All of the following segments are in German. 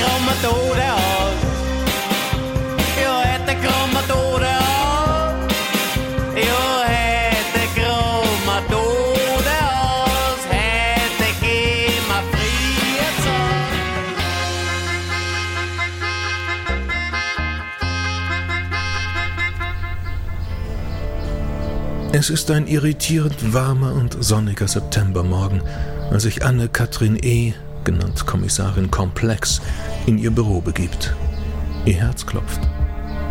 komma Tode aus. Ja, hätte komma Tode aus. Ja, hätte komma Tode aus. Hätte komma frihet Es ist ein irritierend warmer und sonniger Septembermorgen, als sich Anne-Kathrin E., genannt Kommissarin Komplex, in ihr Büro begibt. Ihr Herz klopft.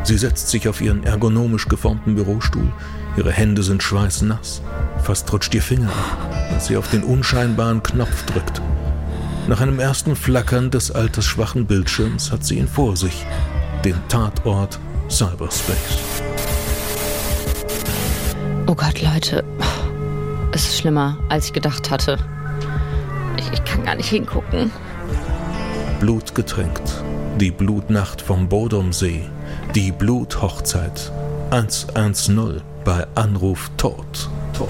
Sie setzt sich auf ihren ergonomisch geformten Bürostuhl. Ihre Hände sind schweißnass. Fast rutscht ihr Finger ab, als sie auf den unscheinbaren Knopf drückt. Nach einem ersten Flackern des altersschwachen Bildschirms hat sie ihn vor sich. Den Tatort Cyberspace. Oh Gott, Leute. Es ist schlimmer, als ich gedacht hatte. Kann gar nicht hingucken. Blutgetränkt. Die Blutnacht vom Bodomsee. Die Bluthochzeit. 110 bei Anruf Tod. Tod.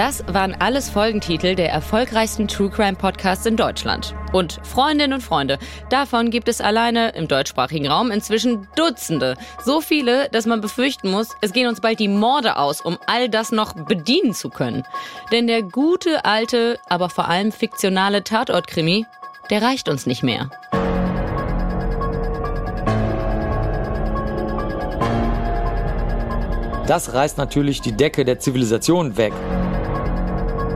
Das waren alles Folgentitel der erfolgreichsten True Crime Podcasts in Deutschland. Und Freundinnen und Freunde, davon gibt es alleine im deutschsprachigen Raum inzwischen Dutzende. So viele, dass man befürchten muss, es gehen uns bald die Morde aus, um all das noch bedienen zu können. Denn der gute, alte, aber vor allem fiktionale Tatortkrimi, der reicht uns nicht mehr. Das reißt natürlich die Decke der Zivilisation weg.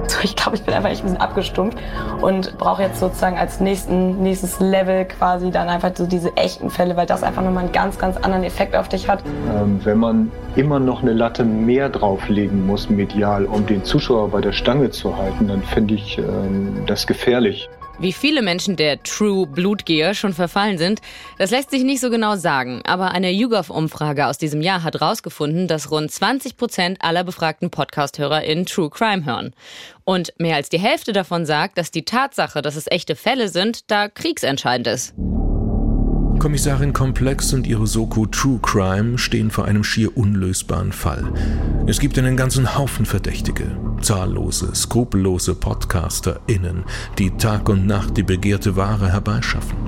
So, ich glaube, ich bin einfach echt ein bisschen abgestumpft und brauche jetzt sozusagen als nächsten, nächstes Level quasi dann einfach so diese echten Fälle, weil das einfach nochmal einen ganz, ganz anderen Effekt auf dich hat. Ähm, wenn man immer noch eine Latte mehr drauflegen muss, medial, um den Zuschauer bei der Stange zu halten, dann finde ich ähm, das gefährlich. Wie viele Menschen der True Blutgier schon verfallen sind, das lässt sich nicht so genau sagen. Aber eine YouGov-Umfrage aus diesem Jahr hat herausgefunden, dass rund 20 Prozent aller befragten Podcast-Hörer in True Crime hören. Und mehr als die Hälfte davon sagt, dass die Tatsache, dass es echte Fälle sind, da kriegsentscheidend ist. Kommissarin Komplex und ihre Soko True Crime stehen vor einem schier unlösbaren Fall. Es gibt einen ganzen Haufen Verdächtige, zahllose, skrupellose PodcasterInnen, die Tag und Nacht die begehrte Ware herbeischaffen.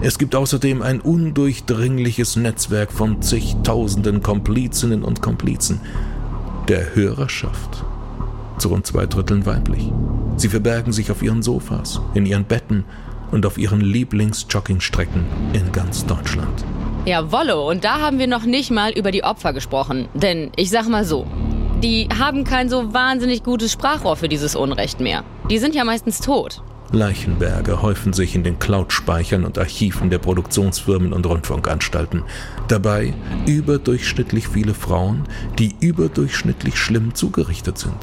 Es gibt außerdem ein undurchdringliches Netzwerk von zigtausenden Komplizinnen und Komplizen der Hörerschaft. Zu rund zwei Dritteln weiblich. Sie verbergen sich auf ihren Sofas, in ihren Betten und auf ihren Lieblings-Joggingstrecken in ganz Deutschland. Ja, Wollo, und da haben wir noch nicht mal über die Opfer gesprochen. Denn ich sag mal so, die haben kein so wahnsinnig gutes Sprachrohr für dieses Unrecht mehr. Die sind ja meistens tot. Leichenberge häufen sich in den Cloud-Speichern und Archiven der Produktionsfirmen und Rundfunkanstalten. Dabei überdurchschnittlich viele Frauen, die überdurchschnittlich schlimm zugerichtet sind.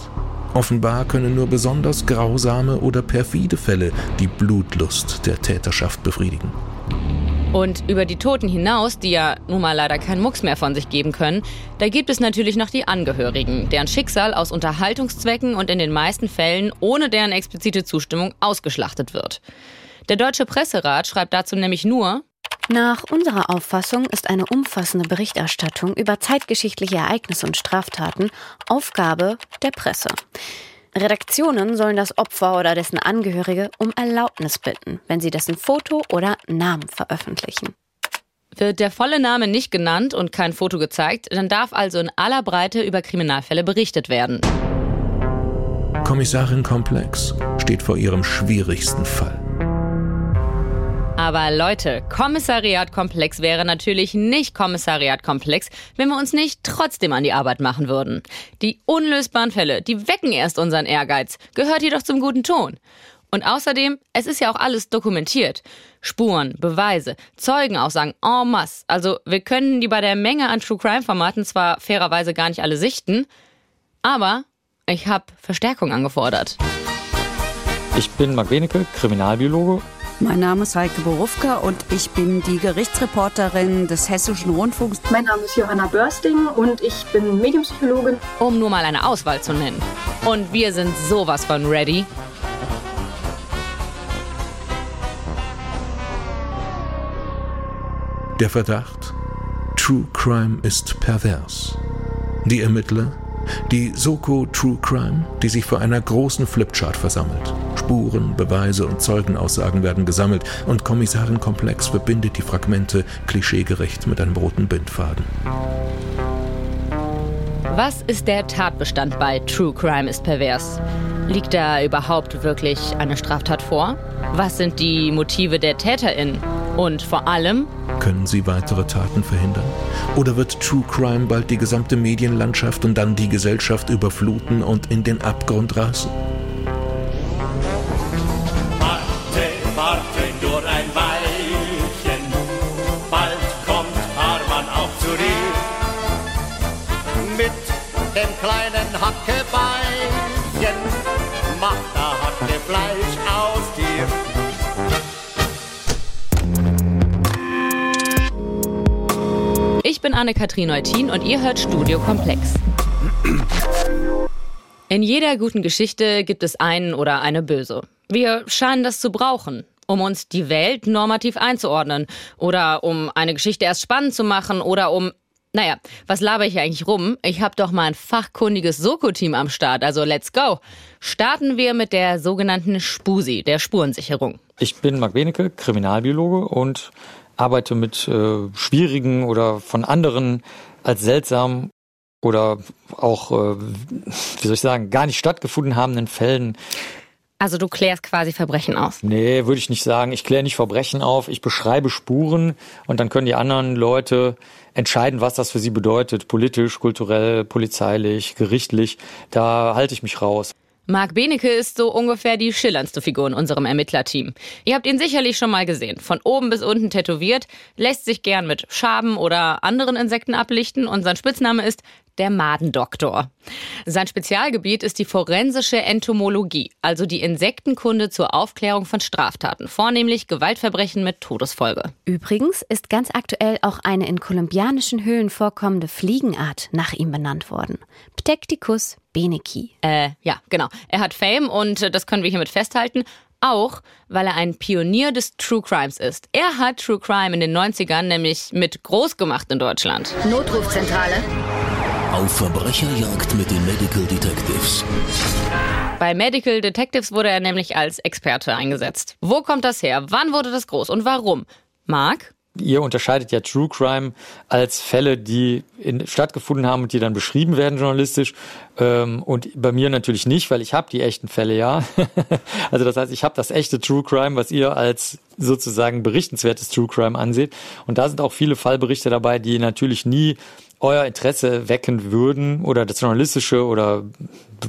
Offenbar können nur besonders grausame oder perfide Fälle die Blutlust der Täterschaft befriedigen. Und über die Toten hinaus, die ja nun mal leider keinen Mucks mehr von sich geben können, da gibt es natürlich noch die Angehörigen, deren Schicksal aus Unterhaltungszwecken und in den meisten Fällen ohne deren explizite Zustimmung ausgeschlachtet wird. Der Deutsche Presserat schreibt dazu nämlich nur, nach unserer Auffassung ist eine umfassende Berichterstattung über zeitgeschichtliche Ereignisse und Straftaten Aufgabe der Presse. Redaktionen sollen das Opfer oder dessen Angehörige um Erlaubnis bitten, wenn sie dessen Foto oder Namen veröffentlichen. Wird der volle Name nicht genannt und kein Foto gezeigt, dann darf also in aller Breite über Kriminalfälle berichtet werden. Kommissarin Komplex steht vor ihrem schwierigsten Fall. Aber Leute, Kommissariatkomplex wäre natürlich nicht Kommissariatkomplex, wenn wir uns nicht trotzdem an die Arbeit machen würden. Die unlösbaren Fälle, die wecken erst unseren Ehrgeiz, gehört jedoch zum guten Ton. Und außerdem, es ist ja auch alles dokumentiert. Spuren, Beweise, Zeugenaussagen en masse. Also wir können die bei der Menge an True Crime Formaten zwar fairerweise gar nicht alle sichten, aber ich habe Verstärkung angefordert. Ich bin Marc Benecke, Kriminalbiologe mein Name ist Heike Borufka und ich bin die Gerichtsreporterin des Hessischen Rundfunks. Mein Name ist Johanna Börsting und ich bin Medienpsychologin. Um nur mal eine Auswahl zu nennen. Und wir sind sowas von ready. Der Verdacht? True Crime ist pervers. Die Ermittler? Die Soko True Crime, die sich vor einer großen Flipchart versammelt Spuren, Beweise und Zeugenaussagen werden gesammelt und Kommissarin Komplex verbindet die Fragmente klischeegerecht mit einem roten Bindfaden. Was ist der Tatbestand bei True Crime ist pervers? Liegt da überhaupt wirklich eine Straftat vor? Was sind die Motive der TäterInnen? Und vor allem, können sie weitere Taten verhindern? Oder wird True Crime bald die gesamte Medienlandschaft und dann die Gesellschaft überfluten und in den Abgrund reißen? Bin Anne-Kathrin Neutin und ihr hört Studio Komplex. In jeder guten Geschichte gibt es einen oder eine Böse. Wir scheinen das zu brauchen, um uns die Welt normativ einzuordnen oder um eine Geschichte erst spannend zu machen oder um naja, was laber ich eigentlich rum? Ich habe doch mal ein fachkundiges Soko-Team am Start, also let's go. Starten wir mit der sogenannten Spusi, der Spurensicherung. Ich bin Marc Benecke, Kriminalbiologe und arbeite mit äh, schwierigen oder von anderen als seltsam oder auch, äh, wie soll ich sagen, gar nicht stattgefunden habenden Fällen. Also du klärst quasi Verbrechen aus. Nee, würde ich nicht sagen. Ich kläre nicht Verbrechen auf. Ich beschreibe Spuren und dann können die anderen Leute entscheiden, was das für sie bedeutet. Politisch, kulturell, polizeilich, gerichtlich. Da halte ich mich raus. Marc Benecke ist so ungefähr die schillerndste Figur in unserem Ermittlerteam. Ihr habt ihn sicherlich schon mal gesehen. Von oben bis unten tätowiert, lässt sich gern mit Schaben oder anderen Insekten ablichten und sein Spitzname ist der Madendoktor. Sein Spezialgebiet ist die forensische Entomologie, also die Insektenkunde zur Aufklärung von Straftaten, vornehmlich Gewaltverbrechen mit Todesfolge. Übrigens ist ganz aktuell auch eine in kolumbianischen Höhlen vorkommende Fliegenart nach ihm benannt worden. Ptecticus beneki. Äh, ja, genau. Er hat Fame und äh, das können wir hiermit festhalten. Auch, weil er ein Pionier des True Crimes ist. Er hat True Crime in den 90ern nämlich mit groß gemacht in Deutschland. Notrufzentrale. Auf Verbrecherjagd mit den Medical Detectives. Bei Medical Detectives wurde er nämlich als Experte eingesetzt. Wo kommt das her? Wann wurde das groß und warum? Marc? Ihr unterscheidet ja True Crime als Fälle, die in, stattgefunden haben und die dann beschrieben werden journalistisch. Ähm, und bei mir natürlich nicht, weil ich habe die echten Fälle ja. also das heißt, ich habe das echte True Crime, was ihr als sozusagen berichtenswertes True Crime anseht. Und da sind auch viele Fallberichte dabei, die natürlich nie euer Interesse wecken würden oder das journalistische oder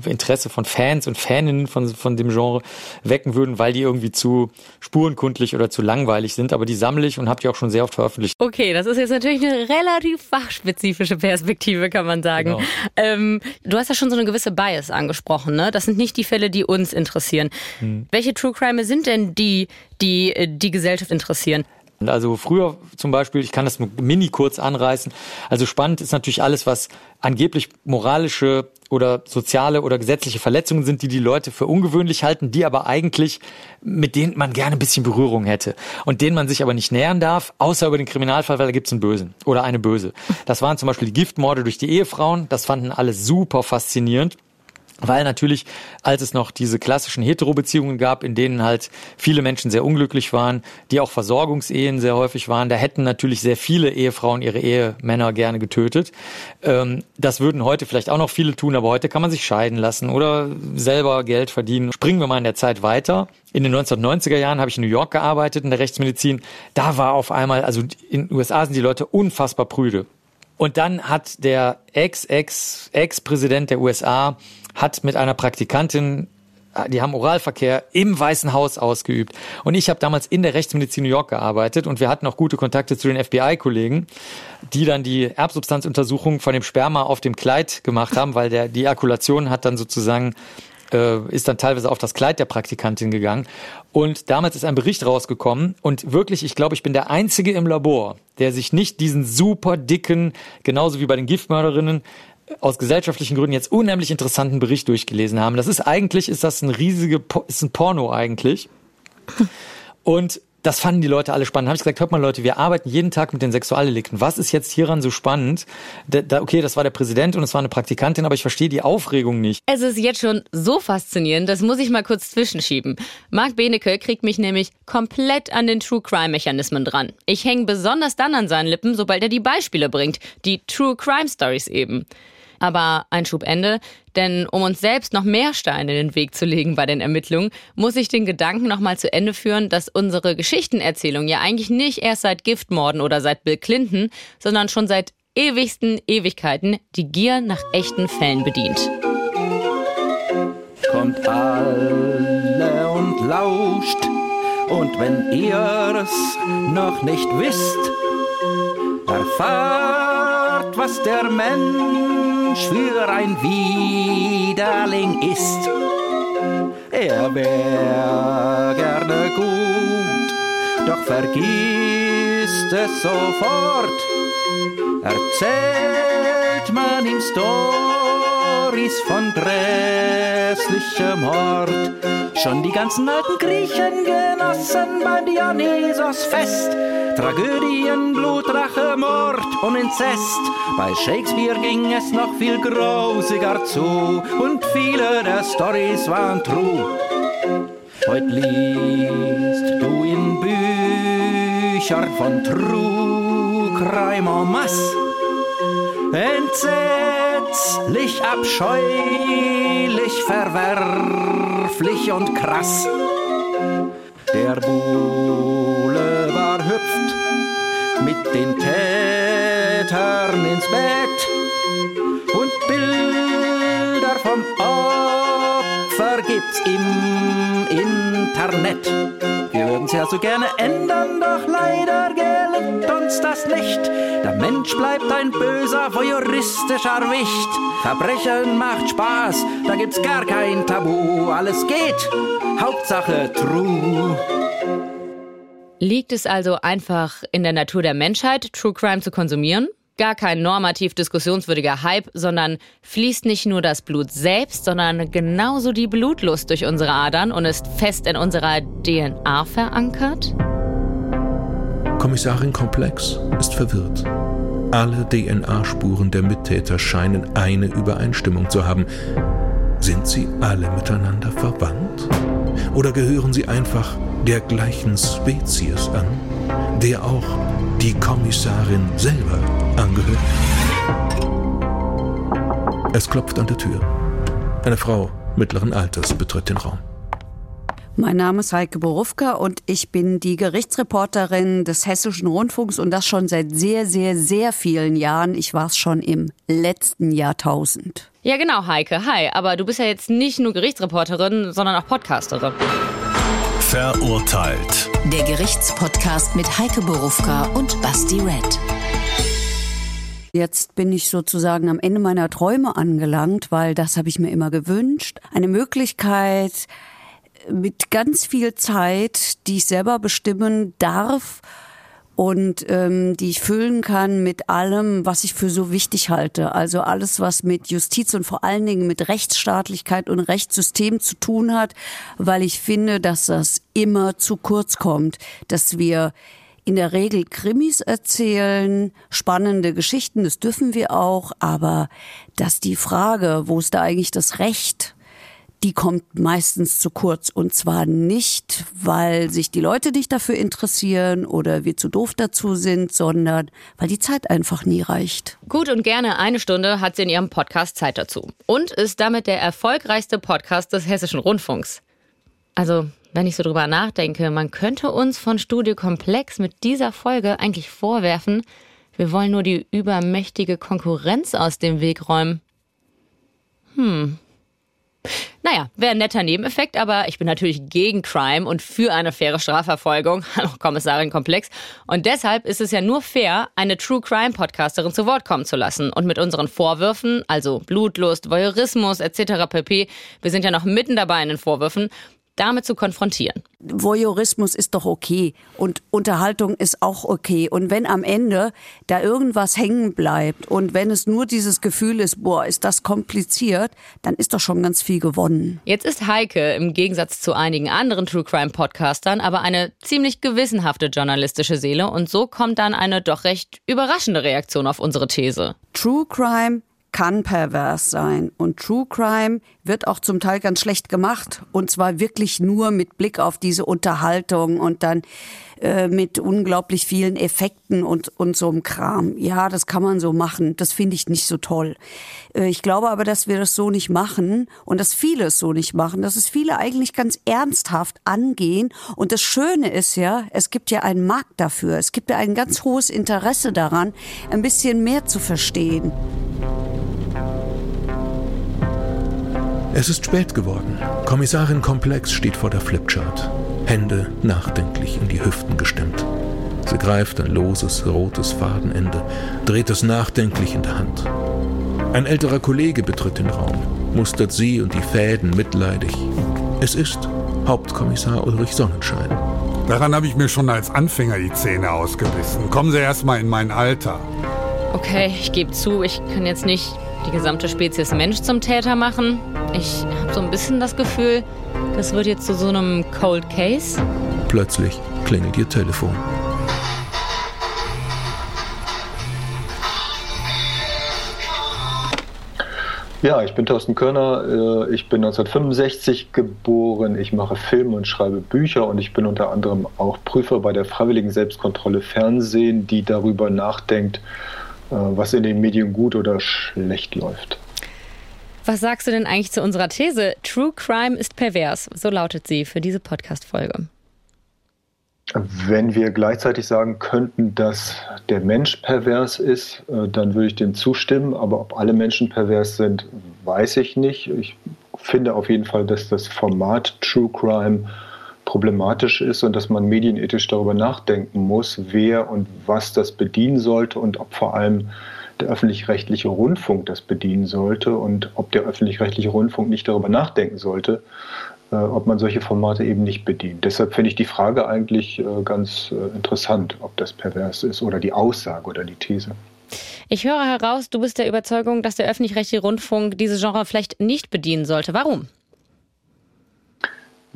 Interesse von Fans und Faninnen von, von dem Genre wecken würden, weil die irgendwie zu spurenkundlich oder zu langweilig sind. Aber die sammle ich und habe die auch schon sehr oft veröffentlicht. Okay, das ist jetzt natürlich eine relativ fachspezifische Perspektive, kann man sagen. Genau. Ähm, du hast ja schon so eine gewisse Bias angesprochen, ne? Das sind nicht die Fälle, die uns interessieren. Hm. Welche True Crime sind denn die, die äh, die Gesellschaft interessieren? Also früher zum Beispiel, ich kann das mini kurz anreißen. Also spannend ist natürlich alles, was angeblich moralische oder soziale oder gesetzliche Verletzungen sind, die die Leute für ungewöhnlich halten, die aber eigentlich, mit denen man gerne ein bisschen Berührung hätte und denen man sich aber nicht nähern darf, außer über den Kriminalfall, weil da gibt es einen Bösen oder eine Böse. Das waren zum Beispiel die Giftmorde durch die Ehefrauen. Das fanden alle super faszinierend. Weil natürlich, als es noch diese klassischen Hetero-Beziehungen gab, in denen halt viele Menschen sehr unglücklich waren, die auch Versorgungsehen sehr häufig waren, da hätten natürlich sehr viele Ehefrauen ihre Ehemänner gerne getötet. Ähm, das würden heute vielleicht auch noch viele tun, aber heute kann man sich scheiden lassen oder selber Geld verdienen. Springen wir mal in der Zeit weiter. In den 1990er Jahren habe ich in New York gearbeitet in der Rechtsmedizin. Da war auf einmal, also in den USA sind die Leute unfassbar prüde. Und dann hat der Ex-Ex-Ex-Präsident der USA hat mit einer Praktikantin die haben Oralverkehr im Weißen Haus ausgeübt. Und ich habe damals in der Rechtsmedizin New York gearbeitet und wir hatten auch gute Kontakte zu den FBI-Kollegen, die dann die Erbsubstanzuntersuchung von dem Sperma auf dem Kleid gemacht haben, weil der, die Ejakulation hat dann sozusagen äh, ist dann teilweise auf das Kleid der Praktikantin gegangen. Und damals ist ein Bericht rausgekommen und wirklich, ich glaube, ich bin der Einzige im Labor, der sich nicht diesen super dicken, genauso wie bei den Giftmörderinnen, aus gesellschaftlichen Gründen jetzt unheimlich interessanten Bericht durchgelesen haben. Das ist eigentlich, ist das ein riesige, ist ein Porno eigentlich. Und das fanden die Leute alle spannend. Habe ich gesagt, hört mal Leute, wir arbeiten jeden Tag mit den Sexualdelikten. Was ist jetzt hieran so spannend? Da, da, okay, das war der Präsident und es war eine Praktikantin, aber ich verstehe die Aufregung nicht. Es ist jetzt schon so faszinierend, das muss ich mal kurz zwischenschieben. Marc Benecke kriegt mich nämlich komplett an den True Crime Mechanismen dran. Ich hänge besonders dann an seinen Lippen, sobald er die Beispiele bringt, die True Crime Stories eben. Aber ein Schubende, denn um uns selbst noch mehr Steine in den Weg zu legen bei den Ermittlungen, muss ich den Gedanken nochmal zu Ende führen, dass unsere Geschichtenerzählung ja eigentlich nicht erst seit Giftmorden oder seit Bill Clinton, sondern schon seit ewigsten Ewigkeiten die Gier nach echten Fällen bedient. Kommt alle und lauscht, und wenn ihr's noch nicht wisst, erfahrt, was der Mensch für ein Widerling ist. Er wär gerne gut, doch vergisst es sofort. Erzählt man ihm Stories von grässlichem Mord. Schon die ganzen alten Griechen genossen beim Dionysos-Fest. Tragödien, Blut, Rache, Mord und Inzest. Bei Shakespeare ging es noch viel grausiger zu und viele der Stories waren true. Heute liest du in Büchern von True Crime en masse. Entsetzlich, abscheulich, verwerflich und krass. Der Boulevard hüpft mit den Tätern ins Bett und Bilder vom Opfer gibt's im Internet. Wir würden's ja so gerne ändern, doch leider gelingt uns das nicht. Der Mensch bleibt ein böser, voyeuristischer Wicht. Verbrechen macht Spaß, da gibt's gar kein Tabu. Alles geht, Hauptsache true. Liegt es also einfach in der Natur der Menschheit, True Crime zu konsumieren? Gar kein normativ diskussionswürdiger Hype, sondern fließt nicht nur das Blut selbst, sondern genauso die Blutlust durch unsere Adern und ist fest in unserer DNA verankert? Kommissarin Komplex ist verwirrt. Alle DNA-Spuren der Mittäter scheinen eine Übereinstimmung zu haben. Sind sie alle miteinander verwandt? Oder gehören sie einfach der gleichen Spezies an, der auch die Kommissarin selber angehört? Es klopft an der Tür. Eine Frau mittleren Alters betritt den Raum. Mein Name ist Heike Borufka und ich bin die Gerichtsreporterin des Hessischen Rundfunks und das schon seit sehr, sehr, sehr vielen Jahren. Ich war es schon im letzten Jahrtausend. Ja, genau, Heike. Hi. Aber du bist ja jetzt nicht nur Gerichtsreporterin, sondern auch Podcasterin. Verurteilt. Der Gerichtspodcast mit Heike Borufka und Basti Red. Jetzt bin ich sozusagen am Ende meiner Träume angelangt, weil das habe ich mir immer gewünscht. Eine Möglichkeit mit ganz viel Zeit, die ich selber bestimmen darf und ähm, die ich füllen kann mit allem, was ich für so wichtig halte. Also alles, was mit Justiz und vor allen Dingen mit Rechtsstaatlichkeit und Rechtssystem zu tun hat, weil ich finde, dass das immer zu kurz kommt, dass wir in der Regel Krimis erzählen, spannende Geschichten, das dürfen wir auch, aber dass die Frage, wo ist da eigentlich das Recht, die kommt meistens zu kurz. Und zwar nicht, weil sich die Leute nicht dafür interessieren oder wir zu doof dazu sind, sondern weil die Zeit einfach nie reicht. Gut und gerne eine Stunde hat sie in ihrem Podcast Zeit dazu. Und ist damit der erfolgreichste Podcast des Hessischen Rundfunks. Also, wenn ich so drüber nachdenke, man könnte uns von Studio Komplex mit dieser Folge eigentlich vorwerfen, wir wollen nur die übermächtige Konkurrenz aus dem Weg räumen. Hm. Naja, wäre ein netter Nebeneffekt, aber ich bin natürlich gegen Crime und für eine faire Strafverfolgung. Hallo, Kommissarin Komplex. Und deshalb ist es ja nur fair, eine True Crime Podcasterin zu Wort kommen zu lassen. Und mit unseren Vorwürfen, also Blutlust, Voyeurismus etc. pp., wir sind ja noch mitten dabei in den Vorwürfen, damit zu konfrontieren. Voyeurismus ist doch okay und Unterhaltung ist auch okay. Und wenn am Ende da irgendwas hängen bleibt und wenn es nur dieses Gefühl ist, boah, ist das kompliziert, dann ist doch schon ganz viel gewonnen. Jetzt ist Heike im Gegensatz zu einigen anderen True Crime Podcastern aber eine ziemlich gewissenhafte journalistische Seele und so kommt dann eine doch recht überraschende Reaktion auf unsere These. True Crime kann pervers sein. Und True Crime wird auch zum Teil ganz schlecht gemacht. Und zwar wirklich nur mit Blick auf diese Unterhaltung und dann äh, mit unglaublich vielen Effekten und, und so einem Kram. Ja, das kann man so machen. Das finde ich nicht so toll. Äh, ich glaube aber, dass wir das so nicht machen und dass viele es so nicht machen, dass es viele eigentlich ganz ernsthaft angehen. Und das Schöne ist ja, es gibt ja einen Markt dafür. Es gibt ja ein ganz hohes Interesse daran, ein bisschen mehr zu verstehen. Es ist spät geworden. Kommissarin Komplex steht vor der Flipchart. Hände nachdenklich in die Hüften gestemmt. Sie greift ein loses, rotes Fadenende, dreht es nachdenklich in der Hand. Ein älterer Kollege betritt den Raum, mustert sie und die Fäden mitleidig. Es ist Hauptkommissar Ulrich Sonnenschein. Daran habe ich mir schon als Anfänger die Zähne ausgebissen. Kommen Sie erst mal in mein Alter. Okay, ich gebe zu, ich kann jetzt nicht die gesamte Spezies Mensch zum Täter machen. Ich habe so ein bisschen das Gefühl, das wird jetzt zu so einem Cold Case. Plötzlich klingelt ihr Telefon. Ja, ich bin Thorsten Körner. Äh, ich bin 1965 geboren. Ich mache Filme und schreibe Bücher und ich bin unter anderem auch Prüfer bei der Freiwilligen Selbstkontrolle Fernsehen, die darüber nachdenkt, was in den Medien gut oder schlecht läuft. Was sagst du denn eigentlich zu unserer These? True Crime ist pervers. So lautet sie für diese Podcast-Folge. Wenn wir gleichzeitig sagen könnten, dass der Mensch pervers ist, äh, dann würde ich dem zustimmen. Aber ob alle Menschen pervers sind, weiß ich nicht. Ich finde auf jeden Fall, dass das Format True Crime problematisch ist und dass man medienethisch darüber nachdenken muss, wer und was das bedienen sollte und ob vor allem der öffentlich-rechtliche Rundfunk das bedienen sollte und ob der öffentlich-rechtliche Rundfunk nicht darüber nachdenken sollte, äh, ob man solche Formate eben nicht bedient. Deshalb finde ich die Frage eigentlich äh, ganz äh, interessant, ob das pervers ist oder die Aussage oder die These. Ich höre heraus, du bist der Überzeugung, dass der öffentlich-rechtliche Rundfunk diese Genre vielleicht nicht bedienen sollte. Warum?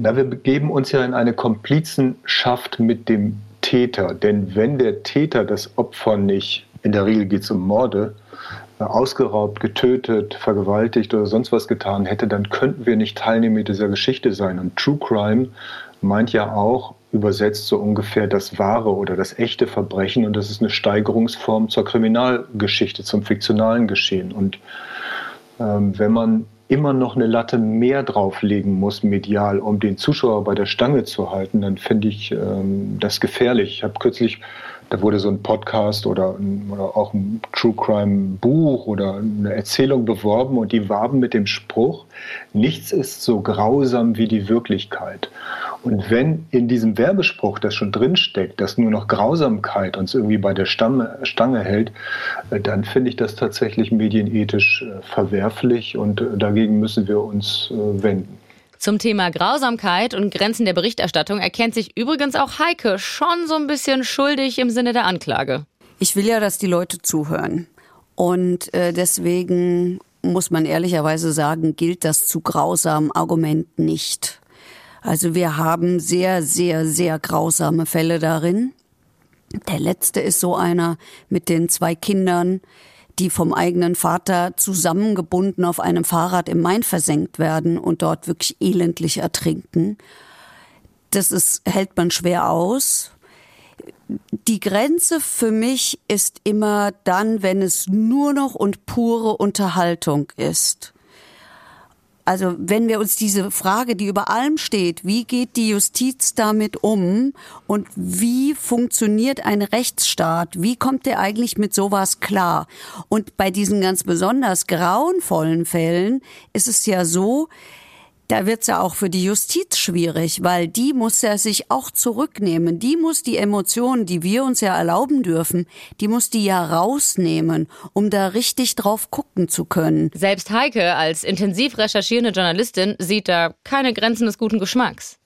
Na, wir begeben uns ja in eine Komplizenschaft mit dem Täter. Denn wenn der Täter das Opfer nicht, in der Regel geht es um Morde, äh, ausgeraubt, getötet, vergewaltigt oder sonst was getan hätte, dann könnten wir nicht Teilnehmer dieser Geschichte sein. Und True Crime meint ja auch übersetzt so ungefähr das wahre oder das echte Verbrechen und das ist eine Steigerungsform zur Kriminalgeschichte, zum fiktionalen Geschehen. Und ähm, wenn man immer noch eine Latte mehr drauflegen muss, medial, um den Zuschauer bei der Stange zu halten, dann finde ich ähm, das gefährlich. Ich habe kürzlich, da wurde so ein Podcast oder, oder auch ein True Crime Buch oder eine Erzählung beworben und die warben mit dem Spruch, nichts ist so grausam wie die Wirklichkeit. Und wenn in diesem Werbespruch das schon drinsteckt, dass nur noch Grausamkeit uns irgendwie bei der Stamme, Stange hält, äh, dann finde ich das tatsächlich medienethisch äh, verwerflich und äh, dagegen müssen wir uns wenden. Zum Thema Grausamkeit und Grenzen der Berichterstattung erkennt sich übrigens auch Heike schon so ein bisschen schuldig im Sinne der Anklage. Ich will ja, dass die Leute zuhören. Und deswegen muss man ehrlicherweise sagen, gilt das zu grausam Argument nicht. Also wir haben sehr, sehr, sehr grausame Fälle darin. Der letzte ist so einer mit den zwei Kindern, die vom eigenen Vater zusammengebunden auf einem Fahrrad im Main versenkt werden und dort wirklich elendlich ertrinken. Das ist, hält man schwer aus. Die Grenze für mich ist immer dann, wenn es nur noch und pure Unterhaltung ist. Also wenn wir uns diese Frage, die über allem steht, wie geht die Justiz damit um und wie funktioniert ein Rechtsstaat, wie kommt der eigentlich mit sowas klar? Und bei diesen ganz besonders grauenvollen Fällen ist es ja so, da wird's ja auch für die Justiz schwierig, weil die muss ja sich auch zurücknehmen. Die muss die Emotionen, die wir uns ja erlauben dürfen, die muss die ja rausnehmen, um da richtig drauf gucken zu können. Selbst Heike als intensiv recherchierende Journalistin sieht da keine Grenzen des guten Geschmacks.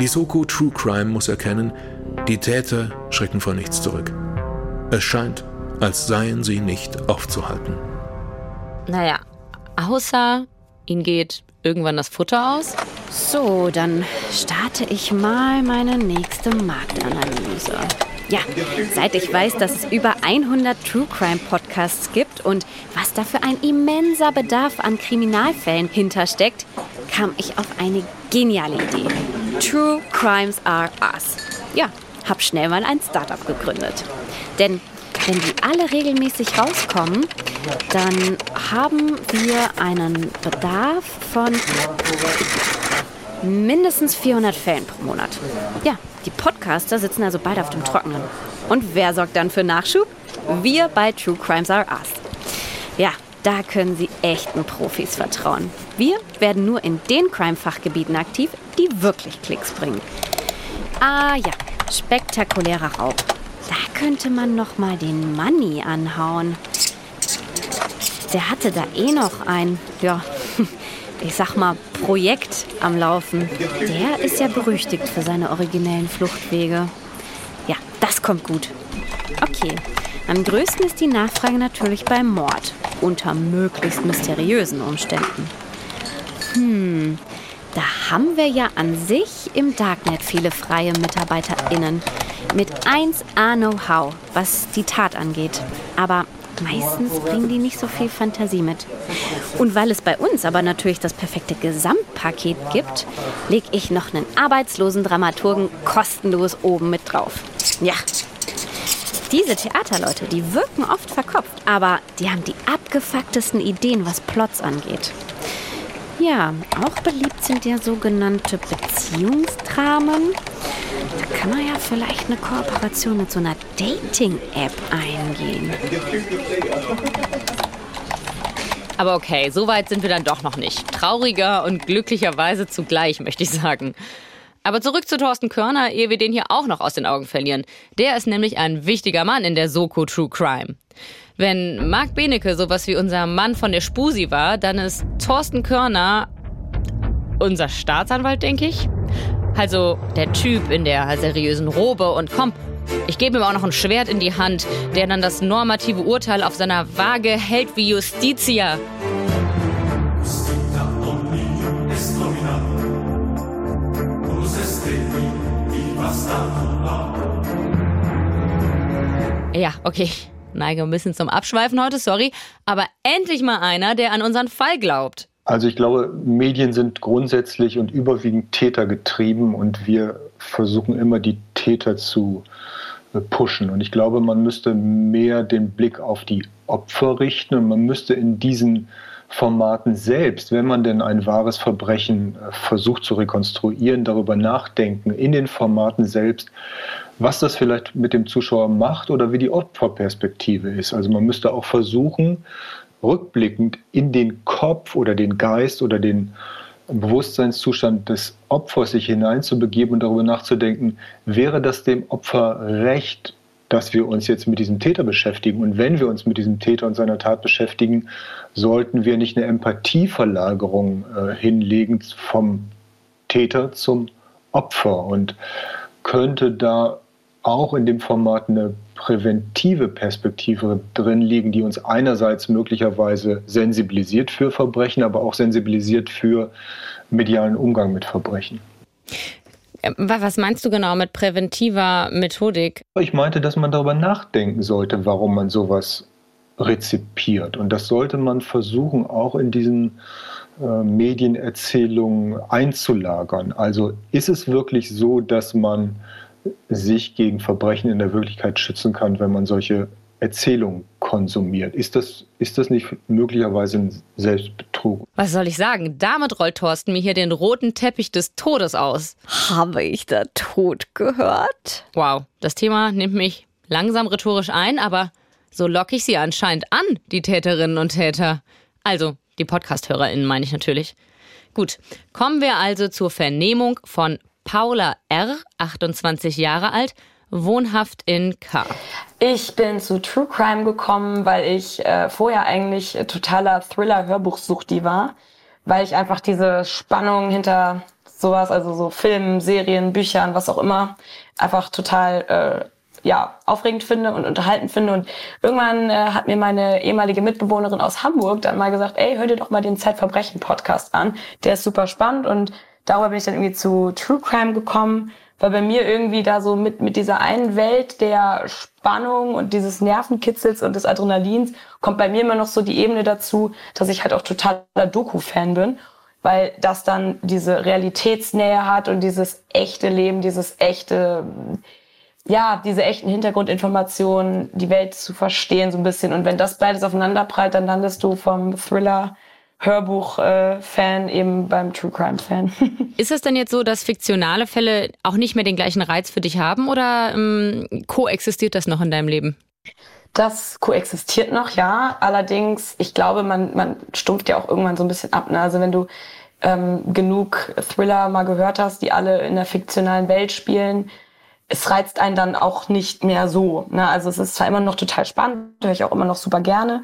Die Soko True Crime muss erkennen, die Täter schrecken vor nichts zurück. Es scheint, als seien sie nicht aufzuhalten. Naja, außer ihnen geht irgendwann das Futter aus. So, dann starte ich mal meine nächste Marktanalyse. Ja, seit ich weiß, dass es über 100 True Crime Podcasts gibt und was da für ein immenser Bedarf an Kriminalfällen hintersteckt, kam ich auf eine geniale Idee. True Crimes Are Us. Ja, hab schnell mal ein Startup gegründet. Denn wenn die alle regelmäßig rauskommen, dann haben wir einen Bedarf von mindestens 400 Fällen pro Monat. Ja, die Podcaster sitzen also beide auf dem Trockenen. Und wer sorgt dann für Nachschub? Wir bei True Crimes Are Us. Ja, da können Sie echten Profis vertrauen. Wir werden nur in den Crime-Fachgebieten aktiv, die wirklich Klicks bringen. Ah ja, spektakulärer Raub. Da könnte man noch mal den Money anhauen. Der hatte da eh noch ein, ja, ich sag mal, Projekt am Laufen. Der ist ja berüchtigt für seine originellen Fluchtwege. Ja, das kommt gut. Okay, am größten ist die Nachfrage natürlich beim Mord. Unter möglichst mysteriösen Umständen. Hm, da haben wir ja an sich im Darknet viele freie MitarbeiterInnen. Mit 1A Know-how, was die Tat angeht. Aber meistens bringen die nicht so viel Fantasie mit. Und weil es bei uns aber natürlich das perfekte Gesamtpaket gibt, lege ich noch einen arbeitslosen Dramaturgen kostenlos oben mit drauf. Ja. Diese Theaterleute, die wirken oft verkopft, aber die haben die abgefucktesten Ideen, was Plots angeht. Ja, auch beliebt sind ja sogenannte Beziehungsdramen. Da kann man ja vielleicht eine Kooperation mit so einer Dating-App eingehen. Aber okay, so weit sind wir dann doch noch nicht. Trauriger und glücklicherweise zugleich, möchte ich sagen. Aber zurück zu Thorsten Körner, ehe wir den hier auch noch aus den Augen verlieren. Der ist nämlich ein wichtiger Mann in der Soko True Crime. Wenn Marc Benecke sowas wie unser Mann von der Spusi war, dann ist Thorsten Körner unser Staatsanwalt, denke ich. Also der Typ in der seriösen Robe und komm, ich gebe ihm auch noch ein Schwert in die Hand, der dann das normative Urteil auf seiner Waage hält wie Justitia. Ja, okay. Neige ein bisschen zum Abschweifen heute, sorry. Aber endlich mal einer, der an unseren Fall glaubt. Also ich glaube, Medien sind grundsätzlich und überwiegend Täter getrieben und wir versuchen immer die Täter zu äh, pushen. Und ich glaube, man müsste mehr den Blick auf die Opfer richten und man müsste in diesen Formaten selbst, wenn man denn ein wahres Verbrechen äh, versucht zu rekonstruieren, darüber nachdenken, in den Formaten selbst, was das vielleicht mit dem Zuschauer macht oder wie die Opferperspektive ist. Also man müsste auch versuchen, rückblickend in den Kopf oder den Geist oder den Bewusstseinszustand des Opfers sich hineinzubegeben und darüber nachzudenken, wäre das dem Opfer recht, dass wir uns jetzt mit diesem Täter beschäftigen. Und wenn wir uns mit diesem Täter und seiner Tat beschäftigen, sollten wir nicht eine Empathieverlagerung äh, hinlegen vom Täter zum Opfer. Und könnte da auch in dem Format eine präventive Perspektive drin liegen, die uns einerseits möglicherweise sensibilisiert für Verbrechen, aber auch sensibilisiert für medialen Umgang mit Verbrechen. Was meinst du genau mit präventiver Methodik? Ich meinte, dass man darüber nachdenken sollte, warum man sowas rezipiert. Und das sollte man versuchen, auch in diesen äh, Medienerzählungen einzulagern. Also ist es wirklich so, dass man sich gegen Verbrechen in der Wirklichkeit schützen kann, wenn man solche Erzählungen konsumiert. Ist das, ist das nicht möglicherweise ein Selbstbetrug? Was soll ich sagen? Damit rollt Thorsten mir hier den roten Teppich des Todes aus. Habe ich da Tod gehört? Wow, das Thema nimmt mich langsam rhetorisch ein, aber so locke ich sie anscheinend an, die Täterinnen und Täter. Also, die Podcast-HörerInnen meine ich natürlich. Gut, kommen wir also zur Vernehmung von Paula R., 28 Jahre alt, wohnhaft in K. Ich bin zu True Crime gekommen, weil ich äh, vorher eigentlich totaler Thriller-Hörbuchsuchti war, weil ich einfach diese Spannung hinter sowas, also so Filmen, Serien, Büchern, was auch immer, einfach total äh, ja, aufregend finde und unterhaltend finde. Und irgendwann äh, hat mir meine ehemalige Mitbewohnerin aus Hamburg dann mal gesagt, ey, hör dir doch mal den Zeitverbrechen-Podcast an. Der ist super spannend und darüber bin ich dann irgendwie zu True Crime gekommen, weil bei mir irgendwie da so mit, mit dieser einen Welt der Spannung und dieses Nervenkitzels und des Adrenalins kommt bei mir immer noch so die Ebene dazu, dass ich halt auch totaler Doku-Fan bin weil das dann diese Realitätsnähe hat und dieses echte Leben, dieses echte, ja, diese echten Hintergrundinformationen, die Welt zu verstehen so ein bisschen. Und wenn das beides aufeinanderprallt, dann landest du vom Thriller Hörbuch-Fan eben beim True Crime-Fan. Ist es denn jetzt so, dass fiktionale Fälle auch nicht mehr den gleichen Reiz für dich haben oder ähm, koexistiert das noch in deinem Leben? Das koexistiert noch, ja. Allerdings, ich glaube, man, man stumpft ja auch irgendwann so ein bisschen ab. Ne? Also wenn du ähm, genug Thriller mal gehört hast, die alle in der fiktionalen Welt spielen, es reizt einen dann auch nicht mehr so. Ne? Also es ist zwar immer noch total spannend, höre ich auch immer noch super gerne.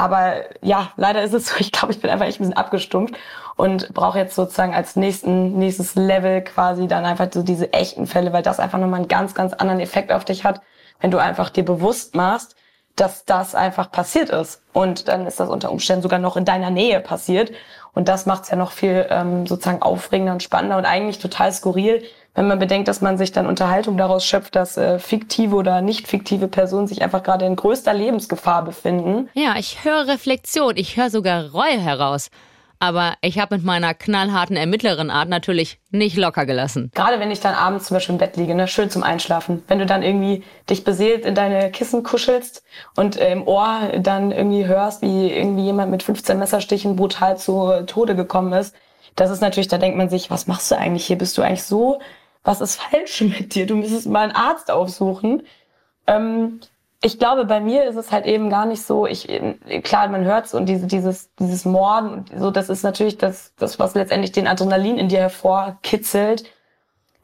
Aber ja, leider ist es so, ich glaube, ich bin einfach echt ein bisschen abgestumpft und brauche jetzt sozusagen als nächsten, nächstes Level quasi dann einfach so diese echten Fälle, weil das einfach nochmal einen ganz, ganz anderen Effekt auf dich hat, wenn du einfach dir bewusst machst, dass das einfach passiert ist. Und dann ist das unter Umständen sogar noch in deiner Nähe passiert. Und das macht es ja noch viel ähm, sozusagen aufregender und spannender und eigentlich total skurril, wenn man bedenkt, dass man sich dann Unterhaltung daraus schöpft, dass äh, fiktive oder nicht fiktive Personen sich einfach gerade in größter Lebensgefahr befinden. Ja, ich höre Reflexion, ich höre sogar Reue heraus. Aber ich habe mit meiner knallharten Ermittlerin Art natürlich nicht locker gelassen. Gerade wenn ich dann abends zum Beispiel im Bett liege, ne, schön zum Einschlafen. Wenn du dann irgendwie dich beseelt in deine Kissen kuschelst und äh, im Ohr dann irgendwie hörst, wie irgendwie jemand mit 15 Messerstichen brutal zu Tode gekommen ist. Das ist natürlich, da denkt man sich, was machst du eigentlich hier? Bist du eigentlich so? Was ist falsch mit dir? Du müsstest mal einen Arzt aufsuchen. Ähm, ich glaube, bei mir ist es halt eben gar nicht so, ich, klar, man hört's und diese, dieses, dieses Morden, so, das ist natürlich das, das, was letztendlich den Adrenalin in dir hervorkitzelt.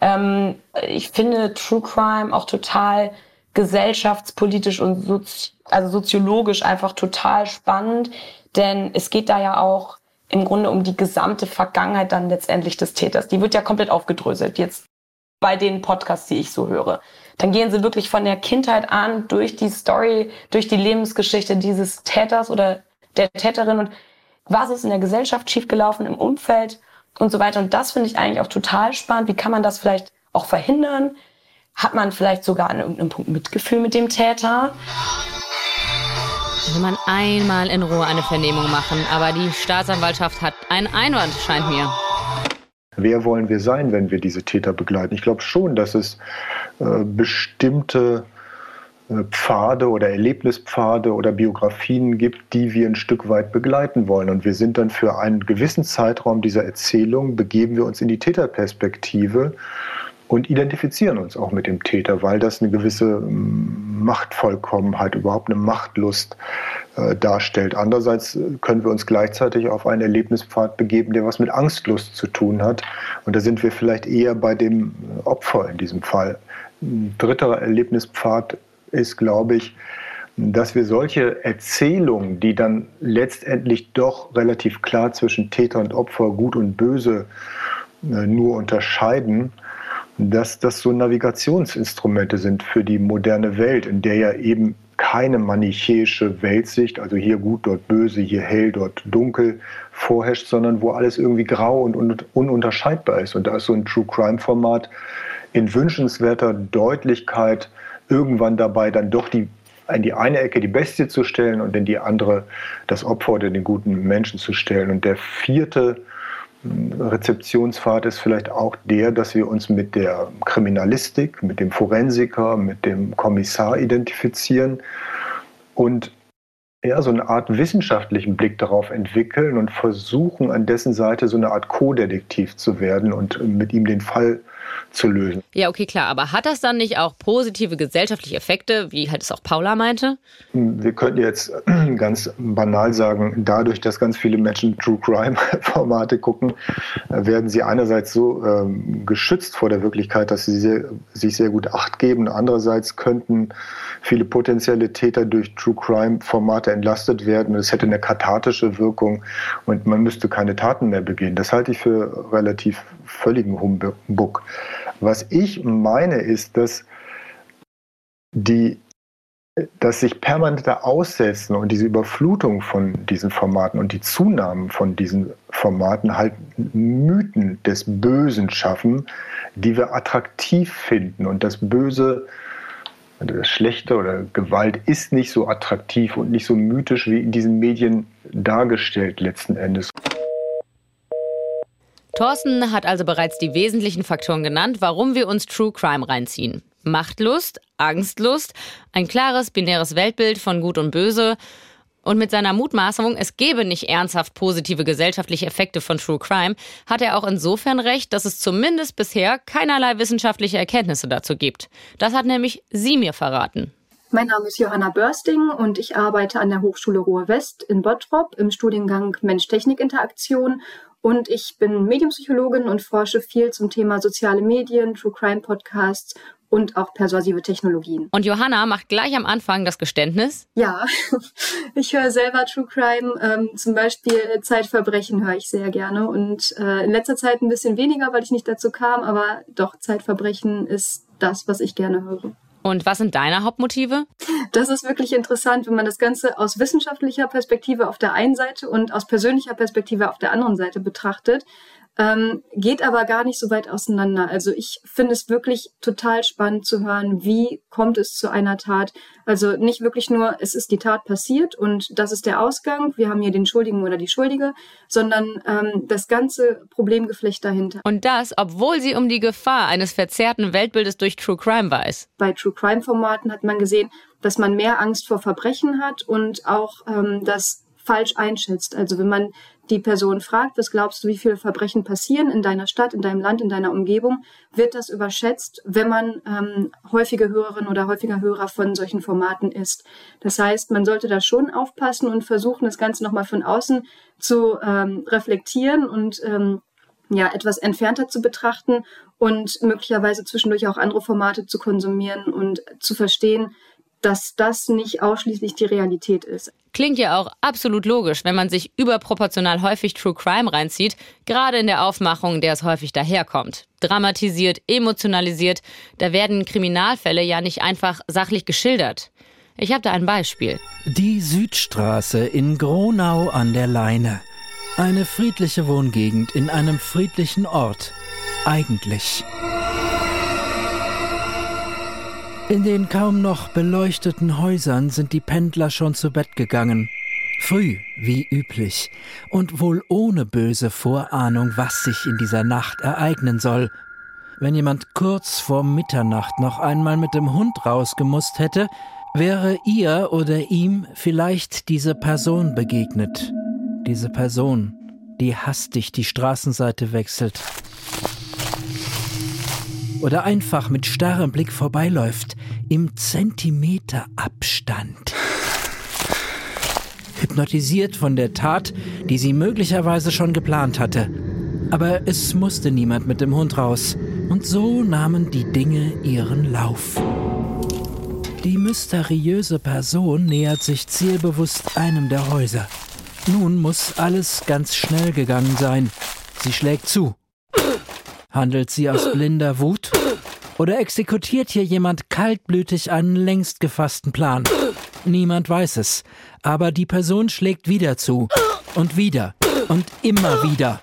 Ähm, ich finde True Crime auch total gesellschaftspolitisch und sozi also soziologisch einfach total spannend, denn es geht da ja auch im Grunde um die gesamte Vergangenheit dann letztendlich des Täters. Die wird ja komplett aufgedröselt. Jetzt bei den Podcasts, die ich so höre. Dann gehen sie wirklich von der Kindheit an durch die Story, durch die Lebensgeschichte dieses Täters oder der Täterin und was ist in der Gesellschaft schiefgelaufen, im Umfeld und so weiter. Und das finde ich eigentlich auch total spannend. Wie kann man das vielleicht auch verhindern? Hat man vielleicht sogar an irgendeinem Punkt Mitgefühl mit dem Täter? Will man einmal in Ruhe eine Vernehmung machen, aber die Staatsanwaltschaft hat einen Einwand, scheint mir. Wer wollen wir sein, wenn wir diese Täter begleiten? Ich glaube schon, dass es äh, bestimmte äh, Pfade oder Erlebnispfade oder Biografien gibt, die wir ein Stück weit begleiten wollen. Und wir sind dann für einen gewissen Zeitraum dieser Erzählung, begeben wir uns in die Täterperspektive und identifizieren uns auch mit dem Täter, weil das eine gewisse mm, Machtvollkommenheit, überhaupt eine Machtlust äh, darstellt. Andererseits äh, können wir uns gleichzeitig auf einen Erlebnispfad begeben, der was mit Angstlust zu tun hat. Und da sind wir vielleicht eher bei dem Opfer in diesem Fall. Ein dritter Erlebnispfad ist, glaube ich, dass wir solche Erzählungen, die dann letztendlich doch relativ klar zwischen Täter und Opfer, gut und böse, äh, nur unterscheiden, dass das so Navigationsinstrumente sind für die moderne Welt, in der ja eben keine manichäische Weltsicht, also hier gut, dort böse, hier hell, dort dunkel vorherrscht, sondern wo alles irgendwie grau und ununterscheidbar ist. Und da ist so ein True Crime Format in wünschenswerter Deutlichkeit irgendwann dabei, dann doch die in die eine Ecke die Bestie zu stellen und in die andere das Opfer oder den guten Menschen zu stellen. Und der vierte Rezeptionspfad ist vielleicht auch der, dass wir uns mit der Kriminalistik, mit dem Forensiker, mit dem Kommissar identifizieren und ja, so eine Art wissenschaftlichen Blick darauf entwickeln und versuchen, an dessen Seite so eine Art Co-Detektiv zu werden und mit ihm den Fall zu lösen. Ja, okay, klar. Aber hat das dann nicht auch positive gesellschaftliche Effekte, wie halt es auch Paula meinte? Wir könnten jetzt ganz banal sagen, dadurch, dass ganz viele Menschen True Crime Formate gucken, werden sie einerseits so ähm, geschützt vor der Wirklichkeit, dass sie sehr, sich sehr gut Acht geben. Andererseits könnten viele potenzielle Täter durch True Crime Formate entlastet werden. Es hätte eine kathartische Wirkung und man müsste keine Taten mehr begehen. Das halte ich für relativ völligen Humbug. Was ich meine ist, dass die das sich permanente Aussetzen und diese Überflutung von diesen Formaten und die Zunahmen von diesen Formaten halt Mythen des Bösen schaffen, die wir attraktiv finden. Und das Böse, das Schlechte oder Gewalt ist nicht so attraktiv und nicht so mythisch wie in diesen Medien dargestellt letzten Endes. Thorsten hat also bereits die wesentlichen Faktoren genannt, warum wir uns True Crime reinziehen. Machtlust, Angstlust, ein klares binäres Weltbild von Gut und Böse. Und mit seiner Mutmaßung, es gebe nicht ernsthaft positive gesellschaftliche Effekte von True Crime, hat er auch insofern recht, dass es zumindest bisher keinerlei wissenschaftliche Erkenntnisse dazu gibt. Das hat nämlich sie mir verraten. Mein Name ist Johanna Börsting und ich arbeite an der Hochschule Ruhr West in Bottrop im Studiengang Mensch-Technik-Interaktion und ich bin Medienpsychologin und forsche viel zum Thema soziale Medien, True Crime Podcasts und auch persuasive Technologien. Und Johanna macht gleich am Anfang das Geständnis. Ja, ich höre selber True Crime, ähm, zum Beispiel Zeitverbrechen höre ich sehr gerne und äh, in letzter Zeit ein bisschen weniger, weil ich nicht dazu kam, aber doch Zeitverbrechen ist das, was ich gerne höre. Und was sind deine Hauptmotive? Das ist wirklich interessant, wenn man das Ganze aus wissenschaftlicher Perspektive auf der einen Seite und aus persönlicher Perspektive auf der anderen Seite betrachtet ähm, geht aber gar nicht so weit auseinander. Also ich finde es wirklich total spannend zu hören, wie kommt es zu einer Tat. Also nicht wirklich nur, es ist die Tat passiert und das ist der Ausgang, wir haben hier den Schuldigen oder die Schuldige, sondern ähm, das ganze Problemgeflecht dahinter. Und das, obwohl sie um die Gefahr eines verzerrten Weltbildes durch True Crime weiß. Bei True Crime Formaten hat man gesehen, dass man mehr Angst vor Verbrechen hat und auch ähm, das falsch einschätzt. Also wenn man die Person fragt, was glaubst du, wie viele Verbrechen passieren in deiner Stadt, in deinem Land, in deiner Umgebung, wird das überschätzt, wenn man ähm, häufige Hörerin oder häufiger Hörer von solchen Formaten ist. Das heißt, man sollte da schon aufpassen und versuchen, das Ganze nochmal von außen zu ähm, reflektieren und ähm, ja, etwas entfernter zu betrachten und möglicherweise zwischendurch auch andere Formate zu konsumieren und zu verstehen, dass das nicht ausschließlich die Realität ist. Klingt ja auch absolut logisch, wenn man sich überproportional häufig True Crime reinzieht, gerade in der Aufmachung, der es häufig daherkommt. Dramatisiert, emotionalisiert, da werden Kriminalfälle ja nicht einfach sachlich geschildert. Ich habe da ein Beispiel. Die Südstraße in Gronau an der Leine. Eine friedliche Wohngegend in einem friedlichen Ort. Eigentlich. In den kaum noch beleuchteten Häusern sind die Pendler schon zu Bett gegangen. Früh, wie üblich, und wohl ohne böse Vorahnung, was sich in dieser Nacht ereignen soll. Wenn jemand kurz vor Mitternacht noch einmal mit dem Hund rausgemusst hätte, wäre ihr oder ihm vielleicht diese Person begegnet. Diese Person, die hastig die Straßenseite wechselt, oder einfach mit starrem Blick vorbeiläuft, im Zentimeter Abstand. Hypnotisiert von der Tat, die sie möglicherweise schon geplant hatte. Aber es musste niemand mit dem Hund raus, und so nahmen die Dinge ihren Lauf. Die mysteriöse Person nähert sich zielbewusst einem der Häuser. Nun muss alles ganz schnell gegangen sein. Sie schlägt zu. Handelt sie aus blinder Wut? Oder exekutiert hier jemand kaltblütig einen längst gefassten Plan? Niemand weiß es, aber die Person schlägt wieder zu. Und wieder. Und immer wieder.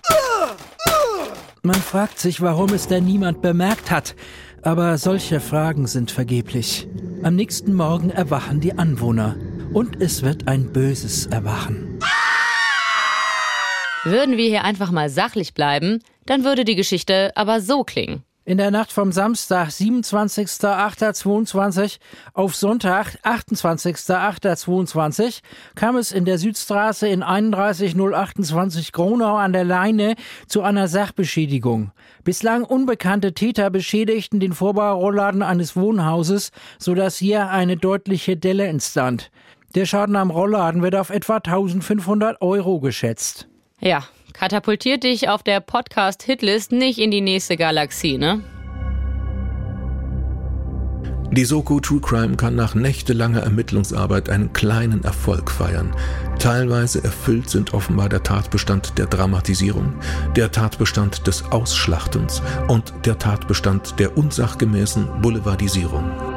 Man fragt sich, warum es denn niemand bemerkt hat. Aber solche Fragen sind vergeblich. Am nächsten Morgen erwachen die Anwohner. Und es wird ein böses Erwachen. Würden wir hier einfach mal sachlich bleiben, dann würde die Geschichte aber so klingen. In der Nacht vom Samstag, 27.08.22 auf Sonntag, 28.08.22 kam es in der Südstraße in 31028 Gronau an der Leine zu einer Sachbeschädigung. Bislang unbekannte Täter beschädigten den Vorbaurolladen eines Wohnhauses, sodass hier eine deutliche Delle entstand. Der Schaden am Rollladen wird auf etwa 1500 Euro geschätzt. Ja, katapultiert dich auf der Podcast-Hitlist nicht in die nächste Galaxie, ne? Die Soko True Crime kann nach nächtelanger Ermittlungsarbeit einen kleinen Erfolg feiern. Teilweise erfüllt sind offenbar der Tatbestand der Dramatisierung, der Tatbestand des Ausschlachtens und der Tatbestand der unsachgemäßen Boulevardisierung.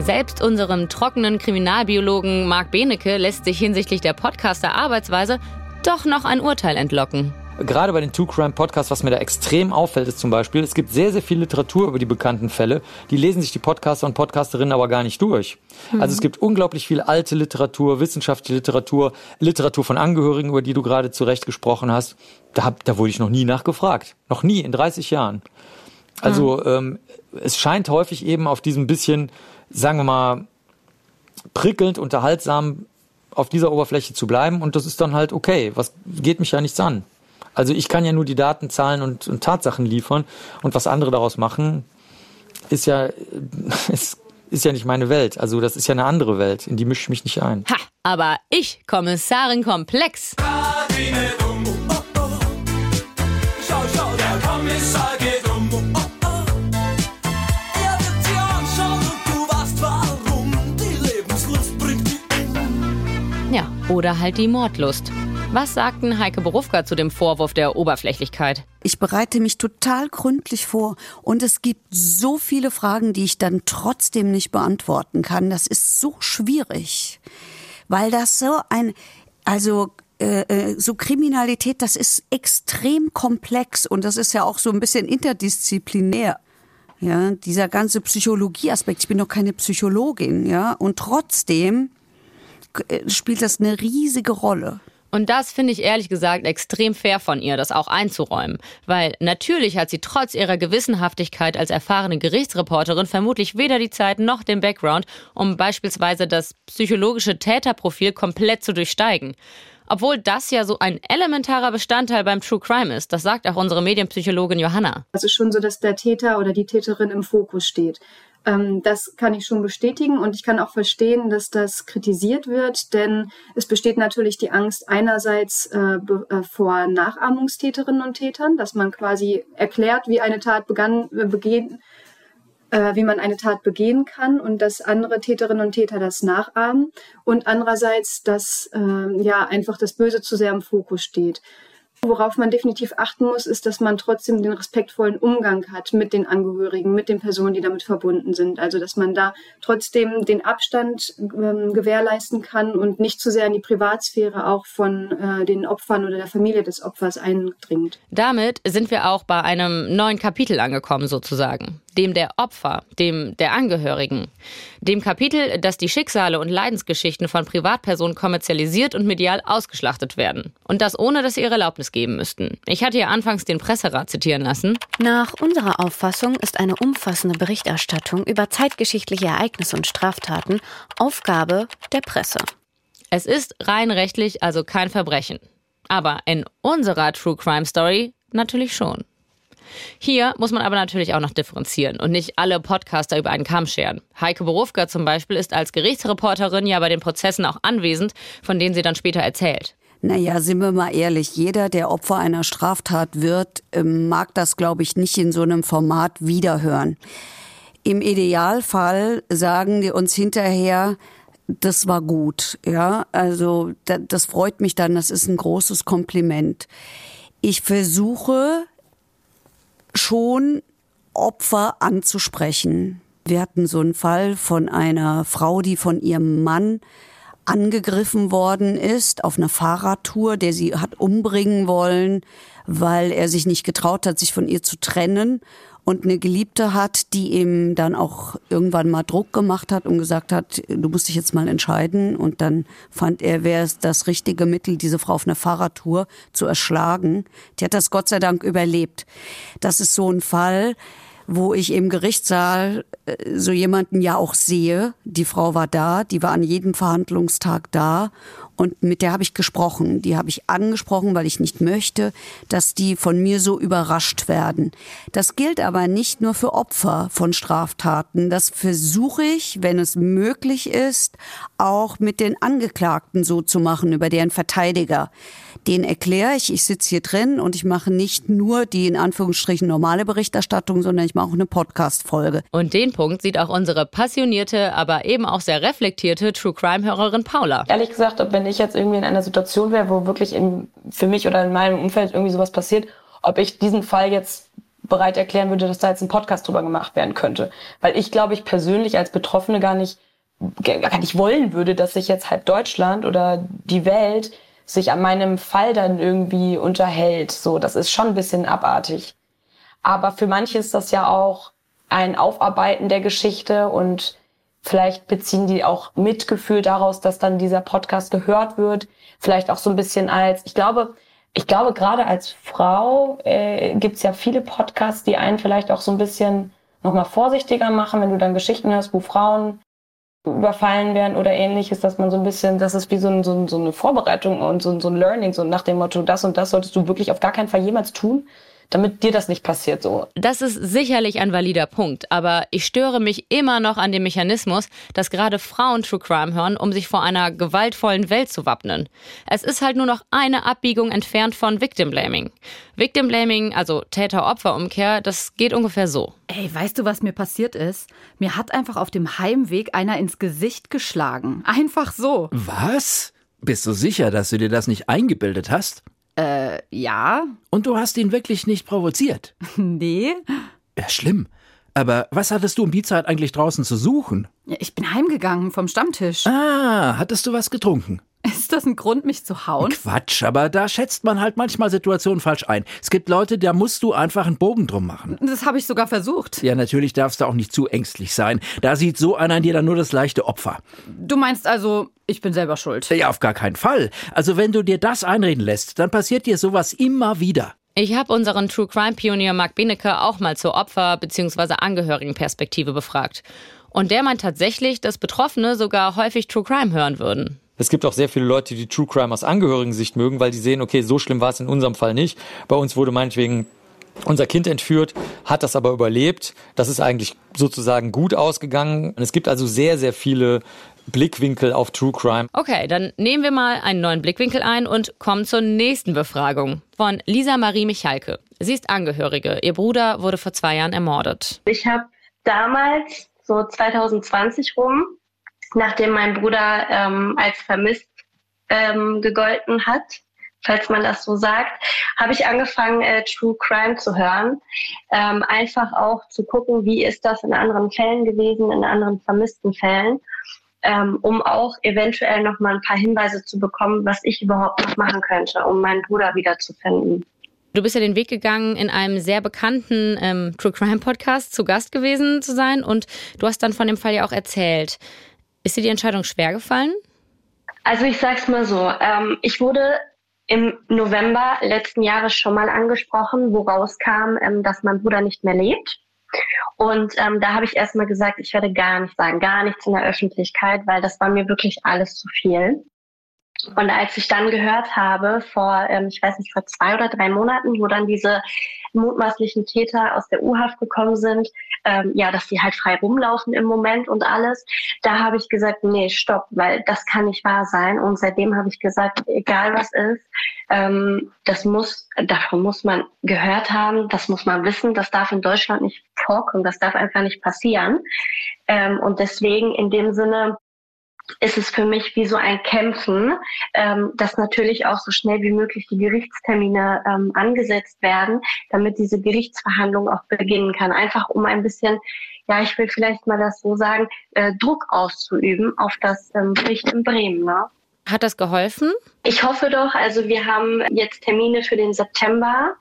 Selbst unserem trockenen Kriminalbiologen Marc Benecke lässt sich hinsichtlich der Podcaster-Arbeitsweise doch noch ein Urteil entlocken gerade bei den Two Crime Podcasts, was mir da extrem auffällt, ist zum Beispiel, es gibt sehr, sehr viel Literatur über die bekannten Fälle. Die lesen sich die Podcaster und Podcasterinnen aber gar nicht durch. Mhm. Also es gibt unglaublich viel alte Literatur, wissenschaftliche Literatur, Literatur von Angehörigen, über die du gerade zurecht gesprochen hast. Da, hab, da wurde ich noch nie nachgefragt. Noch nie in 30 Jahren. Also mhm. ähm, es scheint häufig eben auf diesem bisschen, sagen wir mal, prickelnd, unterhaltsam auf dieser Oberfläche zu bleiben und das ist dann halt okay. Was geht mich ja nichts an. Also ich kann ja nur die Daten, Zahlen und, und Tatsachen liefern und was andere daraus machen, ist ja, ist, ist ja nicht meine Welt. Also das ist ja eine andere Welt, in die mische ich mich nicht ein. Ha, aber ich, Kommissarin Komplex. Ja, oder halt die Mordlust. Was sagten Heike Berufka zu dem Vorwurf der Oberflächlichkeit? Ich bereite mich total gründlich vor und es gibt so viele Fragen, die ich dann trotzdem nicht beantworten kann. Das ist so schwierig, weil das so ein, also äh, äh, so Kriminalität, das ist extrem komplex und das ist ja auch so ein bisschen interdisziplinär. Ja, dieser ganze Psychologieaspekt. Ich bin doch keine Psychologin, ja, und trotzdem spielt das eine riesige Rolle. Und das finde ich ehrlich gesagt extrem fair von ihr, das auch einzuräumen. Weil natürlich hat sie trotz ihrer Gewissenhaftigkeit als erfahrene Gerichtsreporterin vermutlich weder die Zeit noch den Background, um beispielsweise das psychologische Täterprofil komplett zu durchsteigen. Obwohl das ja so ein elementarer Bestandteil beim True Crime ist. Das sagt auch unsere Medienpsychologin Johanna. Es ist schon so, dass der Täter oder die Täterin im Fokus steht. Ähm, das kann ich schon bestätigen und ich kann auch verstehen, dass das kritisiert wird, denn es besteht natürlich die Angst einerseits äh, äh, vor Nachahmungstäterinnen und Tätern, dass man quasi erklärt, wie eine Tat begann, äh, begehen, äh, wie man eine Tat begehen kann und dass andere Täterinnen und Täter das nachahmen und andererseits, dass äh, ja einfach das Böse zu sehr im Fokus steht. Worauf man definitiv achten muss, ist, dass man trotzdem den respektvollen Umgang hat mit den Angehörigen, mit den Personen, die damit verbunden sind. Also, dass man da trotzdem den Abstand ähm, gewährleisten kann und nicht zu sehr in die Privatsphäre auch von äh, den Opfern oder der Familie des Opfers eindringt. Damit sind wir auch bei einem neuen Kapitel angekommen, sozusagen dem der Opfer, dem der Angehörigen, dem Kapitel, dass die Schicksale und Leidensgeschichten von Privatpersonen kommerzialisiert und medial ausgeschlachtet werden. Und das ohne, dass sie ihre Erlaubnis geben müssten. Ich hatte ja anfangs den Presserat zitieren lassen. Nach unserer Auffassung ist eine umfassende Berichterstattung über zeitgeschichtliche Ereignisse und Straftaten Aufgabe der Presse. Es ist rein rechtlich also kein Verbrechen. Aber in unserer True Crime Story natürlich schon. Hier muss man aber natürlich auch noch differenzieren und nicht alle Podcaster über einen Kamm scheren. Heike Berufka zum Beispiel ist als Gerichtsreporterin ja bei den Prozessen auch anwesend, von denen sie dann später erzählt. Naja, sind wir mal ehrlich, jeder, der Opfer einer Straftat wird, ähm, mag das, glaube ich, nicht in so einem Format wiederhören. Im Idealfall sagen die uns hinterher, das war gut, ja. Also das freut mich dann, das ist ein großes Kompliment. Ich versuche schon Opfer anzusprechen. Wir hatten so einen Fall von einer Frau, die von ihrem Mann angegriffen worden ist auf einer Fahrradtour, der sie hat umbringen wollen, weil er sich nicht getraut hat, sich von ihr zu trennen und eine Geliebte hat, die ihm dann auch irgendwann mal Druck gemacht hat und gesagt hat, du musst dich jetzt mal entscheiden. Und dann fand er, wäre es das richtige Mittel, diese Frau auf einer Fahrradtour zu erschlagen. Die hat das Gott sei Dank überlebt. Das ist so ein Fall, wo ich im Gerichtssaal äh, so jemanden ja auch sehe. Die Frau war da, die war an jedem Verhandlungstag da und mit der habe ich gesprochen. Die habe ich angesprochen, weil ich nicht möchte, dass die von mir so überrascht werden. Das gilt aber nicht nur für Opfer von Straftaten. Das versuche ich, wenn es möglich ist, auch mit den Angeklagten so zu machen, über deren Verteidiger. Den erkläre ich, ich sitze hier drin und ich mache nicht nur die in Anführungsstrichen normale Berichterstattung, sondern ich mache auch eine Podcast-Folge. Und den Punkt sieht auch unsere passionierte, aber eben auch sehr reflektierte True Crime-Hörerin Paula. Ehrlich gesagt, wenn ich jetzt irgendwie in einer Situation wäre, wo wirklich in, für mich oder in meinem Umfeld irgendwie sowas passiert, ob ich diesen Fall jetzt bereit erklären würde, dass da jetzt ein Podcast drüber gemacht werden könnte. Weil ich glaube, ich persönlich als Betroffene gar nicht, gar nicht wollen würde, dass sich jetzt halb Deutschland oder die Welt sich an meinem Fall dann irgendwie unterhält. So, das ist schon ein bisschen abartig. Aber für manche ist das ja auch ein Aufarbeiten der Geschichte und vielleicht beziehen die auch Mitgefühl daraus, dass dann dieser Podcast gehört wird. Vielleicht auch so ein bisschen als, ich glaube, ich glaube, gerade als Frau äh, gibt ja viele Podcasts, die einen vielleicht auch so ein bisschen nochmal vorsichtiger machen, wenn du dann Geschichten hörst, wo Frauen überfallen werden oder ähnliches, dass man so ein bisschen, das ist wie so, ein, so, ein, so eine Vorbereitung und so, so ein Learning, so nach dem Motto, das und das solltest du wirklich auf gar keinen Fall jemals tun, damit dir das nicht passiert so. Das ist sicherlich ein valider Punkt, aber ich störe mich immer noch an dem Mechanismus, dass gerade Frauen True Crime hören, um sich vor einer gewaltvollen Welt zu wappnen. Es ist halt nur noch eine Abbiegung entfernt von Victim Blaming. Victim Blaming, also Täter-Opfer-Umkehr, das geht ungefähr so. Ey, weißt du, was mir passiert ist? Mir hat einfach auf dem Heimweg einer ins Gesicht geschlagen. Einfach so. Was? Bist du sicher, dass du dir das nicht eingebildet hast? Äh, ja. Und du hast ihn wirklich nicht provoziert? Nee. Ja, schlimm. Aber was hattest du um die Zeit eigentlich draußen zu suchen? Ja, ich bin heimgegangen vom Stammtisch. Ah, hattest du was getrunken? Ist das ein Grund, mich zu hauen? Quatsch, aber da schätzt man halt manchmal Situationen falsch ein. Es gibt Leute, da musst du einfach einen Bogen drum machen. Das habe ich sogar versucht. Ja, natürlich darfst du auch nicht zu ängstlich sein. Da sieht so einer in dir dann nur das leichte Opfer. Du meinst also, ich bin selber schuld? Ja, auf gar keinen Fall. Also wenn du dir das einreden lässt, dann passiert dir sowas immer wieder. Ich habe unseren True Crime Pionier Mark Benecke auch mal zur Opfer- bzw. Angehörigenperspektive befragt. Und der meint tatsächlich, dass Betroffene sogar häufig True Crime hören würden. Es gibt auch sehr viele Leute, die True Crime aus Angehörigen-Sicht mögen, weil die sehen, okay, so schlimm war es in unserem Fall nicht. Bei uns wurde meinetwegen unser Kind entführt, hat das aber überlebt. Das ist eigentlich sozusagen gut ausgegangen. Und es gibt also sehr, sehr viele Blickwinkel auf True Crime. Okay, dann nehmen wir mal einen neuen Blickwinkel ein und kommen zur nächsten Befragung von Lisa Marie Michalke. Sie ist Angehörige. Ihr Bruder wurde vor zwei Jahren ermordet. Ich habe damals, so 2020 rum, nachdem mein Bruder ähm, als vermisst ähm, gegolten hat, falls man das so sagt, habe ich angefangen, äh, True Crime zu hören. Ähm, einfach auch zu gucken, wie ist das in anderen Fällen gewesen, in anderen vermissten Fällen, ähm, um auch eventuell noch mal ein paar Hinweise zu bekommen, was ich überhaupt noch machen könnte, um meinen Bruder wiederzufinden. Du bist ja den Weg gegangen, in einem sehr bekannten ähm, True Crime Podcast zu Gast gewesen zu sein und du hast dann von dem Fall ja auch erzählt. Ist dir die Entscheidung schwer gefallen? Also ich sag's mal so, ähm, ich wurde im November letzten Jahres schon mal angesprochen, wo rauskam, ähm, dass mein Bruder nicht mehr lebt. Und ähm, da habe ich erstmal gesagt, ich werde gar nichts sagen, gar nichts in der Öffentlichkeit, weil das war mir wirklich alles zu viel. Und als ich dann gehört habe, vor, ähm, ich weiß nicht, vor zwei oder drei Monaten, wo dann diese mutmaßlichen Täter aus der U-Haft gekommen sind, ähm, ja, dass die halt frei rumlaufen im Moment und alles, da habe ich gesagt, nee, stopp, weil das kann nicht wahr sein. Und seitdem habe ich gesagt, egal was ist, ähm, das muss, davon muss man gehört haben, das muss man wissen, das darf in Deutschland nicht vorkommen, das darf einfach nicht passieren. Ähm, und deswegen in dem Sinne, ist es für mich wie so ein Kämpfen, ähm, dass natürlich auch so schnell wie möglich die Gerichtstermine ähm, angesetzt werden, damit diese Gerichtsverhandlung auch beginnen kann. Einfach um ein bisschen, ja, ich will vielleicht mal das so sagen, äh, Druck auszuüben auf das ähm, Gericht in Bremen. Ne? Hat das geholfen? Ich hoffe doch. Also wir haben jetzt Termine für den September,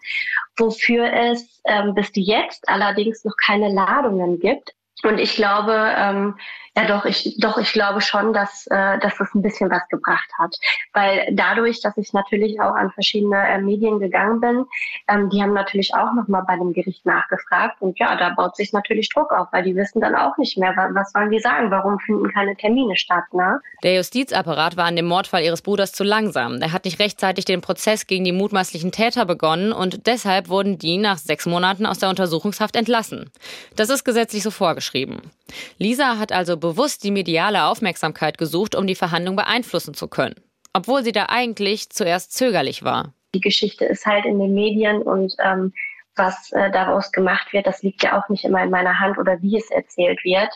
wofür es ähm, bis jetzt allerdings noch keine Ladungen gibt. Und ich glaube, ähm, Ja, doch, ich, doch, ich glaube schon, dass, äh, dass das ein bisschen was gebracht hat. Weil dadurch, dass ich natürlich auch an verschiedene äh, Medien gegangen bin, ähm, die haben natürlich auch nochmal bei dem Gericht nachgefragt. Und ja, da baut sich natürlich Druck auf, weil die wissen dann auch nicht mehr, was sollen die sagen, warum finden keine Termine statt. Ne? Der Justizapparat war in dem Mordfall ihres Bruders zu langsam. Er hat nicht rechtzeitig den Prozess gegen die mutmaßlichen Täter begonnen und deshalb wurden die nach sechs Monaten aus der Untersuchungshaft entlassen. Das ist gesetzlich so vorgeschrieben. Lisa hat also bewusst die mediale Aufmerksamkeit gesucht, um die Verhandlung beeinflussen zu können, obwohl sie da eigentlich zuerst zögerlich war. Die Geschichte ist halt in den Medien und ähm, was äh, daraus gemacht wird, das liegt ja auch nicht immer in meiner Hand oder wie es erzählt wird.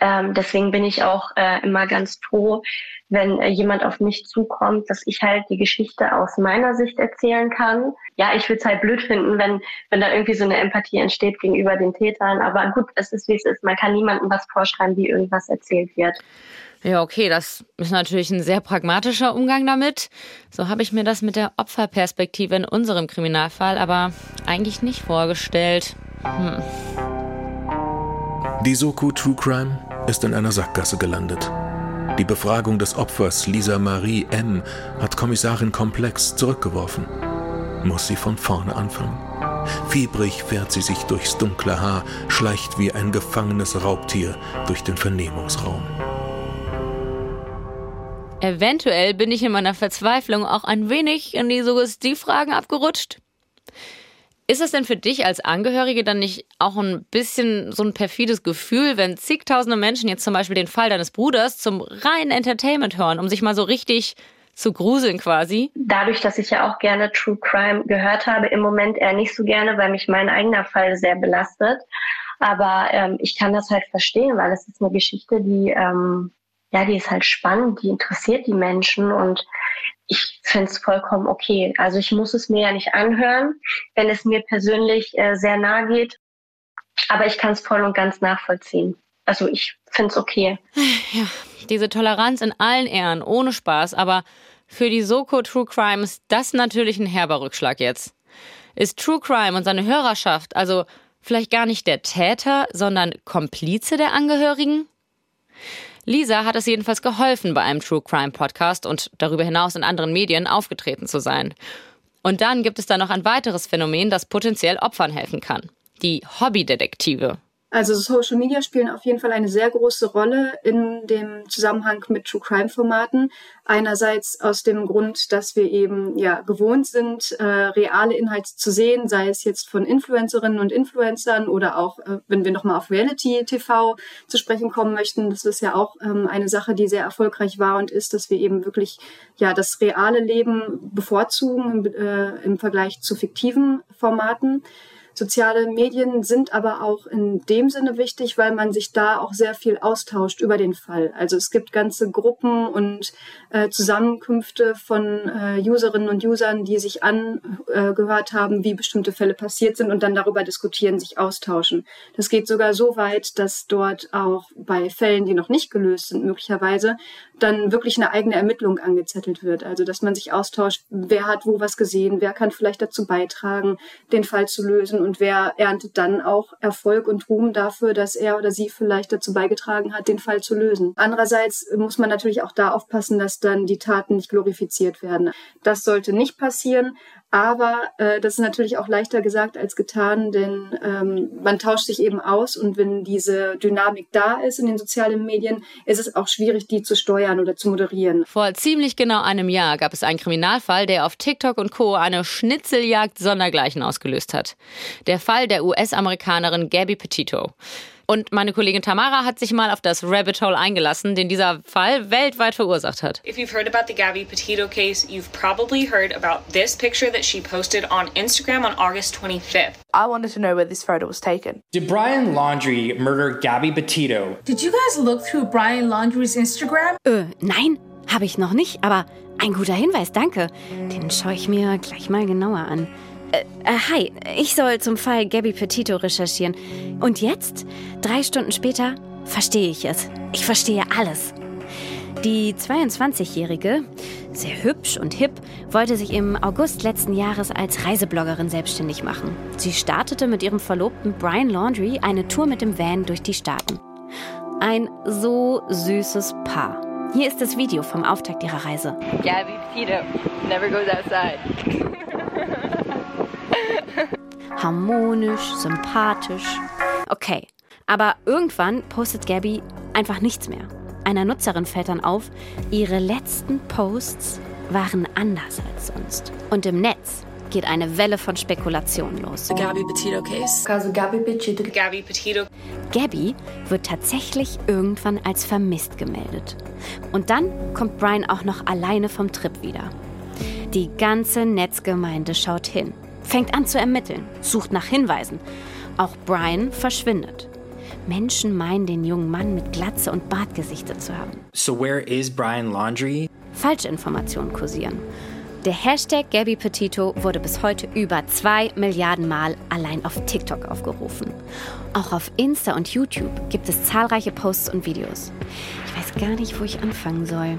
Ähm, deswegen bin ich auch äh, immer ganz froh, wenn äh, jemand auf mich zukommt, dass ich halt die Geschichte aus meiner Sicht erzählen kann. Ja, ich würde es halt blöd finden, wenn, wenn da irgendwie so eine Empathie entsteht gegenüber den Tätern. Aber gut, es ist wie es ist. Man kann niemandem was vorschreiben, wie irgendwas erzählt wird. Ja, okay, das ist natürlich ein sehr pragmatischer Umgang damit. So habe ich mir das mit der Opferperspektive in unserem Kriminalfall aber eigentlich nicht vorgestellt. Hm. Die Soko True Crime ist in einer Sackgasse gelandet. Die Befragung des Opfers Lisa Marie M. hat Kommissarin Komplex zurückgeworfen. Muss sie von vorne anfangen? Fiebrig fährt sie sich durchs dunkle Haar, schleicht wie ein gefangenes Raubtier durch den Vernehmungsraum. Eventuell bin ich in meiner Verzweiflung auch ein wenig in die Suggestivfragen abgerutscht. Ist es denn für dich als Angehörige dann nicht auch ein bisschen so ein perfides Gefühl, wenn zigtausende Menschen jetzt zum Beispiel den Fall deines Bruders zum reinen Entertainment hören, um sich mal so richtig zu gruseln quasi? Dadurch, dass ich ja auch gerne True Crime gehört habe, im Moment eher nicht so gerne, weil mich mein eigener Fall sehr belastet. Aber ähm, ich kann das halt verstehen, weil es ist eine Geschichte, die ähm, ja, die ist halt spannend, die interessiert die Menschen und ich finde es vollkommen okay. Also ich muss es mir ja nicht anhören, wenn es mir persönlich äh, sehr nahe geht, aber ich kann es voll und ganz nachvollziehen. Also ich finde es okay. Ja, diese Toleranz in allen Ehren, ohne Spaß, aber für die Soko True Crime ist das natürlich ein herber Rückschlag jetzt. Ist True Crime und seine Hörerschaft also vielleicht gar nicht der Täter, sondern Komplize der Angehörigen? Lisa hat es jedenfalls geholfen, bei einem True Crime Podcast und darüber hinaus in anderen Medien aufgetreten zu sein. Und dann gibt es da noch ein weiteres Phänomen, das potenziell Opfern helfen kann. Die Hobbydetektive. Also Social Media spielen auf jeden Fall eine sehr große Rolle in dem Zusammenhang mit True Crime Formaten. Einerseits aus dem Grund, dass wir eben ja gewohnt sind, äh, reale Inhalte zu sehen, sei es jetzt von Influencerinnen und Influencern oder auch, äh, wenn wir nochmal auf Reality TV zu sprechen kommen möchten, das ist ja auch ähm, eine Sache, die sehr erfolgreich war und ist, dass wir eben wirklich ja das reale Leben bevorzugen äh, im Vergleich zu fiktiven Formaten. Soziale Medien sind aber auch in dem Sinne wichtig, weil man sich da auch sehr viel austauscht über den Fall. Also es gibt ganze Gruppen und äh, Zusammenkünfte von äh, Userinnen und Usern, die sich angehört haben, wie bestimmte Fälle passiert sind und dann darüber diskutieren, sich austauschen. Das geht sogar so weit, dass dort auch bei Fällen, die noch nicht gelöst sind, möglicherweise dann wirklich eine eigene Ermittlung angezettelt wird. Also dass man sich austauscht, wer hat wo was gesehen, wer kann vielleicht dazu beitragen, den Fall zu lösen und wer erntet dann auch Erfolg und Ruhm dafür, dass er oder sie vielleicht dazu beigetragen hat, den Fall zu lösen. Andererseits muss man natürlich auch da aufpassen, dass dann die Taten nicht glorifiziert werden. Das sollte nicht passieren, aber äh, das ist natürlich auch leichter gesagt als getan, denn ähm, man tauscht sich eben aus und wenn diese Dynamik da ist in den sozialen Medien, ist es auch schwierig, die zu steuern oder zu moderieren. Vor ziemlich genau einem Jahr gab es einen Kriminalfall, der auf TikTok und Co. eine Schnitzeljagd sondergleichen ausgelöst hat. Der Fall der US-Amerikanerin Gabby Petito. Und meine Kollegin Tamara hat sich mal auf das Rabbit Hole eingelassen, den dieser Fall weltweit verursacht hat. If you've heard about the Gabby Petito case, you've probably heard about this picture that she posted on Instagram on August 25th. I wanted to know where this photo was taken. Did Brian Laundrie murder Gabby Petito? Did you guys look through Brian Laundrie's Instagram? Äh, nein, habe ich noch nicht, aber ein guter Hinweis, danke. Den schaue ich mir gleich mal genauer an. Äh, äh, hi, ich soll zum Fall Gabby Petito recherchieren. Und jetzt, drei Stunden später, verstehe ich es. Ich verstehe alles. Die 22-Jährige, sehr hübsch und hip, wollte sich im August letzten Jahres als Reisebloggerin selbstständig machen. Sie startete mit ihrem Verlobten Brian Laundrie eine Tour mit dem Van durch die Staaten. Ein so süßes Paar. Hier ist das Video vom Auftakt ihrer Reise. Gabby Petito never goes outside. Harmonisch, sympathisch. Okay, aber irgendwann postet Gabby einfach nichts mehr. Einer Nutzerin fällt dann auf, ihre letzten Posts waren anders als sonst. Und im Netz geht eine Welle von Spekulationen los. The Gabby Petito case. Caso Gabby Petito. Gabby Petito. Gabby wird tatsächlich irgendwann als vermisst gemeldet. Und dann kommt Brian auch noch alleine vom Trip wieder. Die ganze Netzgemeinde schaut hin, fängt an zu ermitteln, sucht nach Hinweisen. Auch Brian verschwindet. Menschen meinen, den jungen Mann mit Glatze und Bart gesichtet zu haben. So where is Brian Laundry? Falschinformationen kursieren. Der Hashtag Gabby Petito wurde bis heute über zwei Milliarden Mal allein auf TikTok aufgerufen. Auch auf Insta und YouTube gibt es zahlreiche Posts und Videos. Ich weiß gar nicht, wo ich anfangen soll.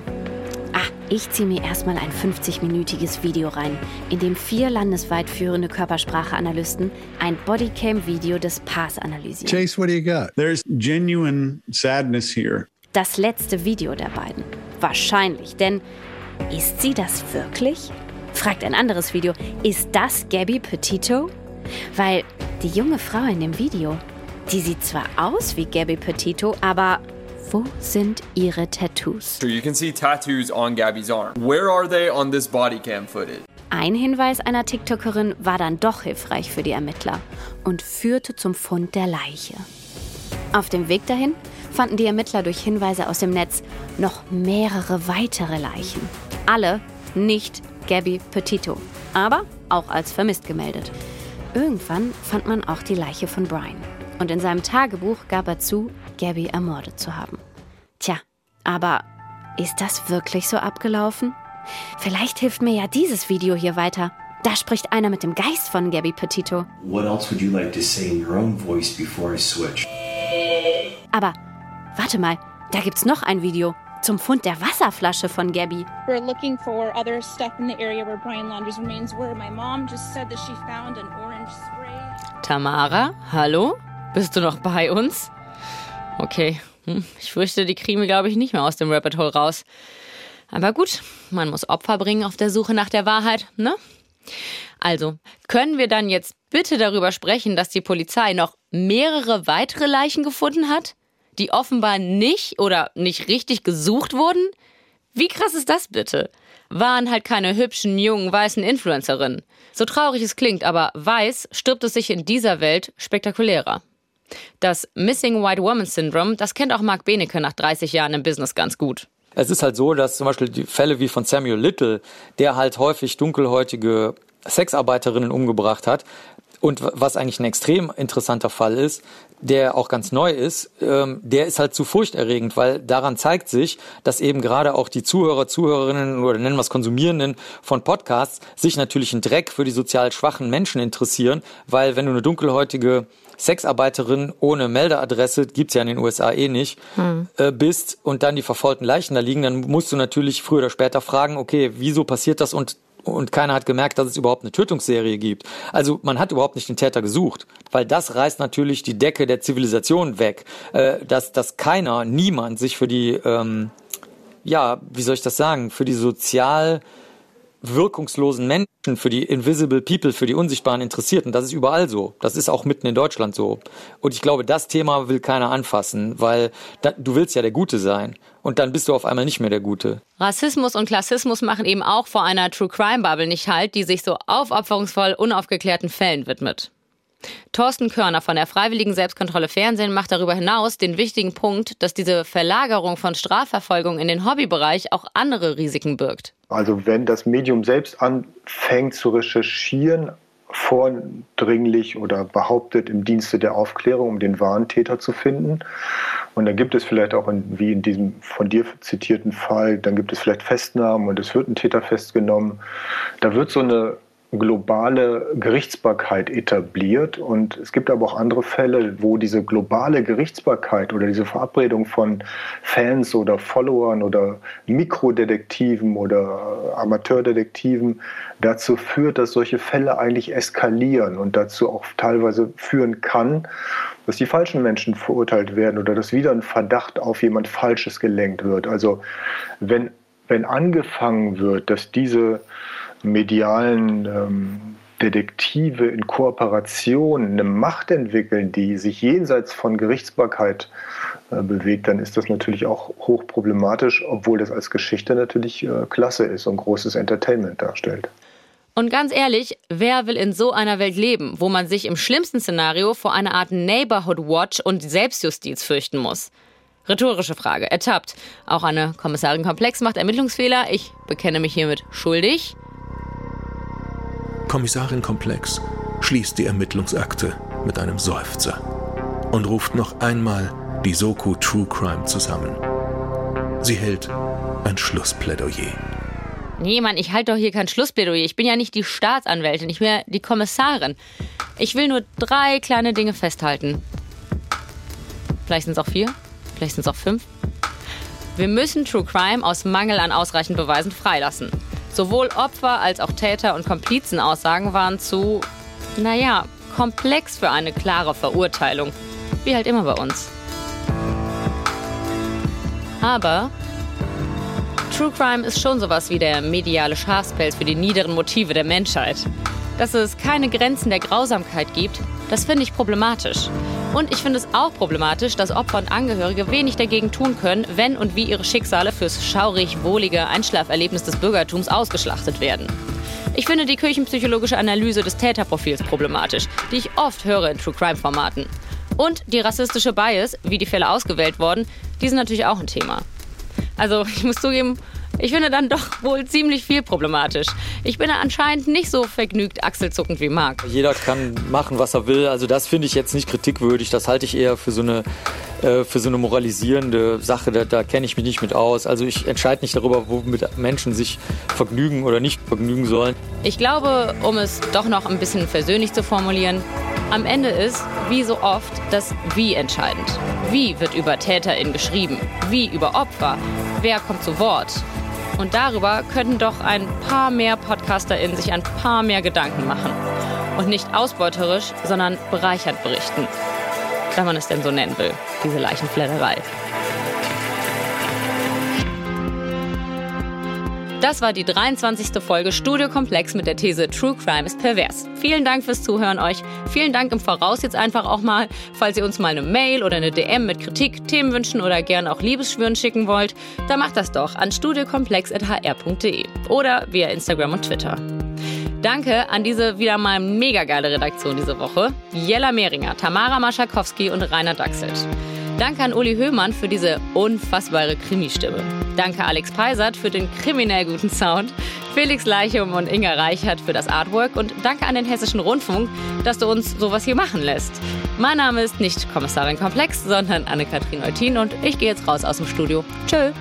Ah, ich ziehe mir erstmal ein 50-minütiges Video rein, in dem vier landesweit führende Körperspracheanalysten ein Bodycam-Video des Paars analysieren. Chase, what do you got? There's genuine sadness here. Das letzte Video der beiden. Wahrscheinlich, denn ist sie das wirklich? Fragt ein anderes Video. Ist das Gabby Petito? Weil die junge Frau in dem Video, die sieht zwar aus wie Gabby Petito, aber wo sind ihre Tattoos? So you can see tattoos on Gabby's arm. Where are they on this body cam footage? Ein Hinweis einer TikTokerin war dann doch hilfreich für die Ermittler und führte zum Fund der Leiche. Auf dem Weg dahin fanden die Ermittler durch Hinweise aus dem Netz noch mehrere weitere Leichen. Alle nicht Gabby Petito, aber auch als vermisst gemeldet. Irgendwann fand man auch die Leiche von Brian. Und in seinem Tagebuch gab er zu, Gabby ermordet zu haben. Tja, aber ist das wirklich so abgelaufen? Vielleicht hilft mir ja dieses Video hier weiter. Da spricht einer mit dem Geist von Gabby Petito. What else would you like to say in your own voice before I switch? Aber warte mal, da gibt's noch ein Video zum Fund der Wasserflasche von Gabby. We're looking for other stuff in the area where Brian Laundrie's remains were. My mom just said that she found an orange spray. Tamara, hallo? Bist du noch bei uns? Okay, hm, ich fürchte, die kriegen wir, glaube ich, nicht mehr aus dem Rabbit Hole raus. Aber gut, man muss Opfer bringen auf der Suche nach der Wahrheit, ne? Also, können wir dann jetzt bitte darüber sprechen, dass die Polizei noch mehrere weitere Leichen gefunden hat, die offenbar nicht oder nicht richtig gesucht wurden? Wie krass ist das bitte? Waren halt keine hübschen, jungen, weißen Influencerinnen. So traurig es klingt, aber weiß stirbt es sich in dieser Welt spektakulärer. Das Missing White Woman Syndrome, das kennt auch Mark Benecke nach 30 Jahren im Business ganz gut. Es ist halt so, dass zum Beispiel die Fälle wie von Samuel Little, der halt häufig dunkelhäutige Sexarbeiterinnen umgebracht hat, und was eigentlich ein extrem interessanter Fall ist, der auch ganz neu ist, ähm, der ist halt zu furchterregend, weil daran zeigt sich, dass eben gerade auch die Zuhörer, Zuhörerinnen oder nennen wir es Konsumierenden von Podcasts sich natürlich einen Dreck für die sozial schwachen Menschen interessieren, weil wenn du eine dunkelhäutige Sexarbeiterin ohne Meldeadresse, gibt's ja in den USA eh nicht, hm. äh, bist und dann die verfaulten Leichen da liegen, dann musst du natürlich früher oder später fragen, okay, wieso passiert das und und keiner hat gemerkt, dass es überhaupt eine Tötungsserie gibt. Also man hat überhaupt nicht den Täter gesucht, weil das reißt natürlich die Decke der Zivilisation weg, äh, dass, dass keiner, niemand sich für die, ähm, ja, wie soll ich das sagen, für die sozial wirkungslosen Menschen, für die invisible people, für die unsichtbaren Interessierten. Das ist überall so. Das ist auch mitten in Deutschland so. Und ich glaube, das Thema will keiner anfassen, weil da, du willst ja der Gute sein. Und dann bist du auf einmal nicht mehr der Gute. Rassismus und Klassismus machen eben auch vor einer True Crime Bubble nicht halt, die sich so aufopferungsvoll unaufgeklärten Fällen widmet. Thorsten Körner von der Freiwilligen Selbstkontrolle Fernsehen macht darüber hinaus den wichtigen Punkt, dass diese Verlagerung von Strafverfolgung in den Hobbybereich auch andere Risiken birgt. Also wenn das Medium selbst anfängt zu recherchieren, vordringlich oder behauptet im Dienste der Aufklärung, um den wahren Täter zu finden. Und dann gibt es vielleicht auch, in, wie in diesem von dir zitierten Fall, dann gibt es vielleicht Festnahmen und es wird ein Täter festgenommen. Da wird so eine globale Gerichtsbarkeit etabliert. Und es gibt aber auch andere Fälle, wo diese globale Gerichtsbarkeit oder diese Verabredung von Fans oder Followern oder Mikrodetektiven oder Amateurdetektiven dazu führt, dass solche Fälle eigentlich eskalieren und dazu auch teilweise führen kann, dass die falschen Menschen verurteilt werden oder dass wieder ein Verdacht auf jemand Falsches gelenkt wird. Also wenn, wenn angefangen wird, dass diese medialen ähm, Detektive in Kooperation eine Macht entwickeln, die sich jenseits von Gerichtsbarkeit äh, bewegt, dann ist das natürlich auch hochproblematisch, obwohl das als Geschichte natürlich äh, klasse ist und großes Entertainment darstellt. Und ganz ehrlich, wer will in so einer Welt leben, wo man sich im schlimmsten Szenario vor einer Art Neighborhood Watch und Selbstjustiz fürchten muss? Rhetorische Frage. Ertappt. Auch eine Kommissarin Komplex macht Ermittlungsfehler. Ich bekenne mich hiermit schuldig. Kommissarin Komplex schließt die Ermittlungsakte mit einem Seufzer und ruft noch einmal die Soko True Crime zusammen. Sie hält ein Schlussplädoyer. Nee, Mann, ich halte doch hier kein Schlussplädoyer. Ich bin ja nicht die Staatsanwältin, ich bin ja die Kommissarin. Ich will nur drei kleine Dinge festhalten. Vielleicht sind es auch vier, vielleicht sind es auch fünf. Wir müssen True Crime aus Mangel an ausreichend Beweisen freilassen. Sowohl Opfer als auch Täter und Komplizenaussagen waren zu, naja, komplex für eine klare Verurteilung. Wie halt immer bei uns. Aber True Crime ist schon sowas wie der mediale Schafspelz für die niederen Motive der Menschheit. Dass es keine Grenzen der Grausamkeit gibt, das finde ich problematisch. Und ich finde es auch problematisch, dass Opfer und Angehörige wenig dagegen tun können, wenn und wie ihre Schicksale fürs schaurig wohlige Einschlaferlebnis des Bürgertums ausgeschlachtet werden. Ich finde die kirchenpsychologische Analyse des Täterprofils problematisch, die ich oft höre in True Crime Formaten. Und die rassistische Bias, wie die Fälle ausgewählt wurden, die sind natürlich auch ein Thema. Also ich muss zugeben, ich finde dann doch wohl ziemlich viel problematisch. Ich bin anscheinend nicht so vergnügt achselzuckend wie Marc. Jeder kann machen, was er will. Also das finde ich jetzt nicht kritikwürdig. Das halte ich eher für so eine, äh, für so eine moralisierende Sache. Da, da kenne ich mich nicht mit aus. Also ich entscheide nicht darüber, womit Menschen sich vergnügen oder nicht vergnügen sollen. Ich glaube, um es doch noch ein bisschen versöhnlich zu formulieren, am Ende ist, wie so oft, das Wie entscheidend. Wie wird über TäterInnen geschrieben? Wie über Opfer? Wer kommt zu Wort? Und darüber könnten doch ein paar mehr PodcasterInnen sich ein paar mehr Gedanken machen. Und nicht ausbeuterisch, sondern bereichernd berichten. Wenn man es denn so nennen will, diese Leichenfledderei. Das war die 23. Folge Studio Komplex mit der These True Crime ist pervers. Vielen Dank fürs Zuhören euch. Vielen Dank im Voraus jetzt einfach auch mal, falls ihr uns mal eine Mail oder eine DM mit Kritik, Themenwünschen oder gerne auch Liebesschwüren schicken wollt, dann macht das doch an studiokomplex.hr.de oder via Instagram und Twitter. Danke an diese wieder mal mega geile Redaktion diese Woche. Jella Mehringer, Tamara Maschakowski und Rainer Dachselt. Danke an Uli Höhmann für diese unfassbare Krimi-Stimme. Danke Alex Peisert für den kriminell guten Sound, Felix Leichum und Inga Reichert für das Artwork und danke an den Hessischen Rundfunk, dass du uns sowas hier machen lässt. Mein Name ist nicht Kommissarin Komplex, sondern Anne-Kathrin Eutin und ich gehe jetzt raus aus dem Studio. Tschö!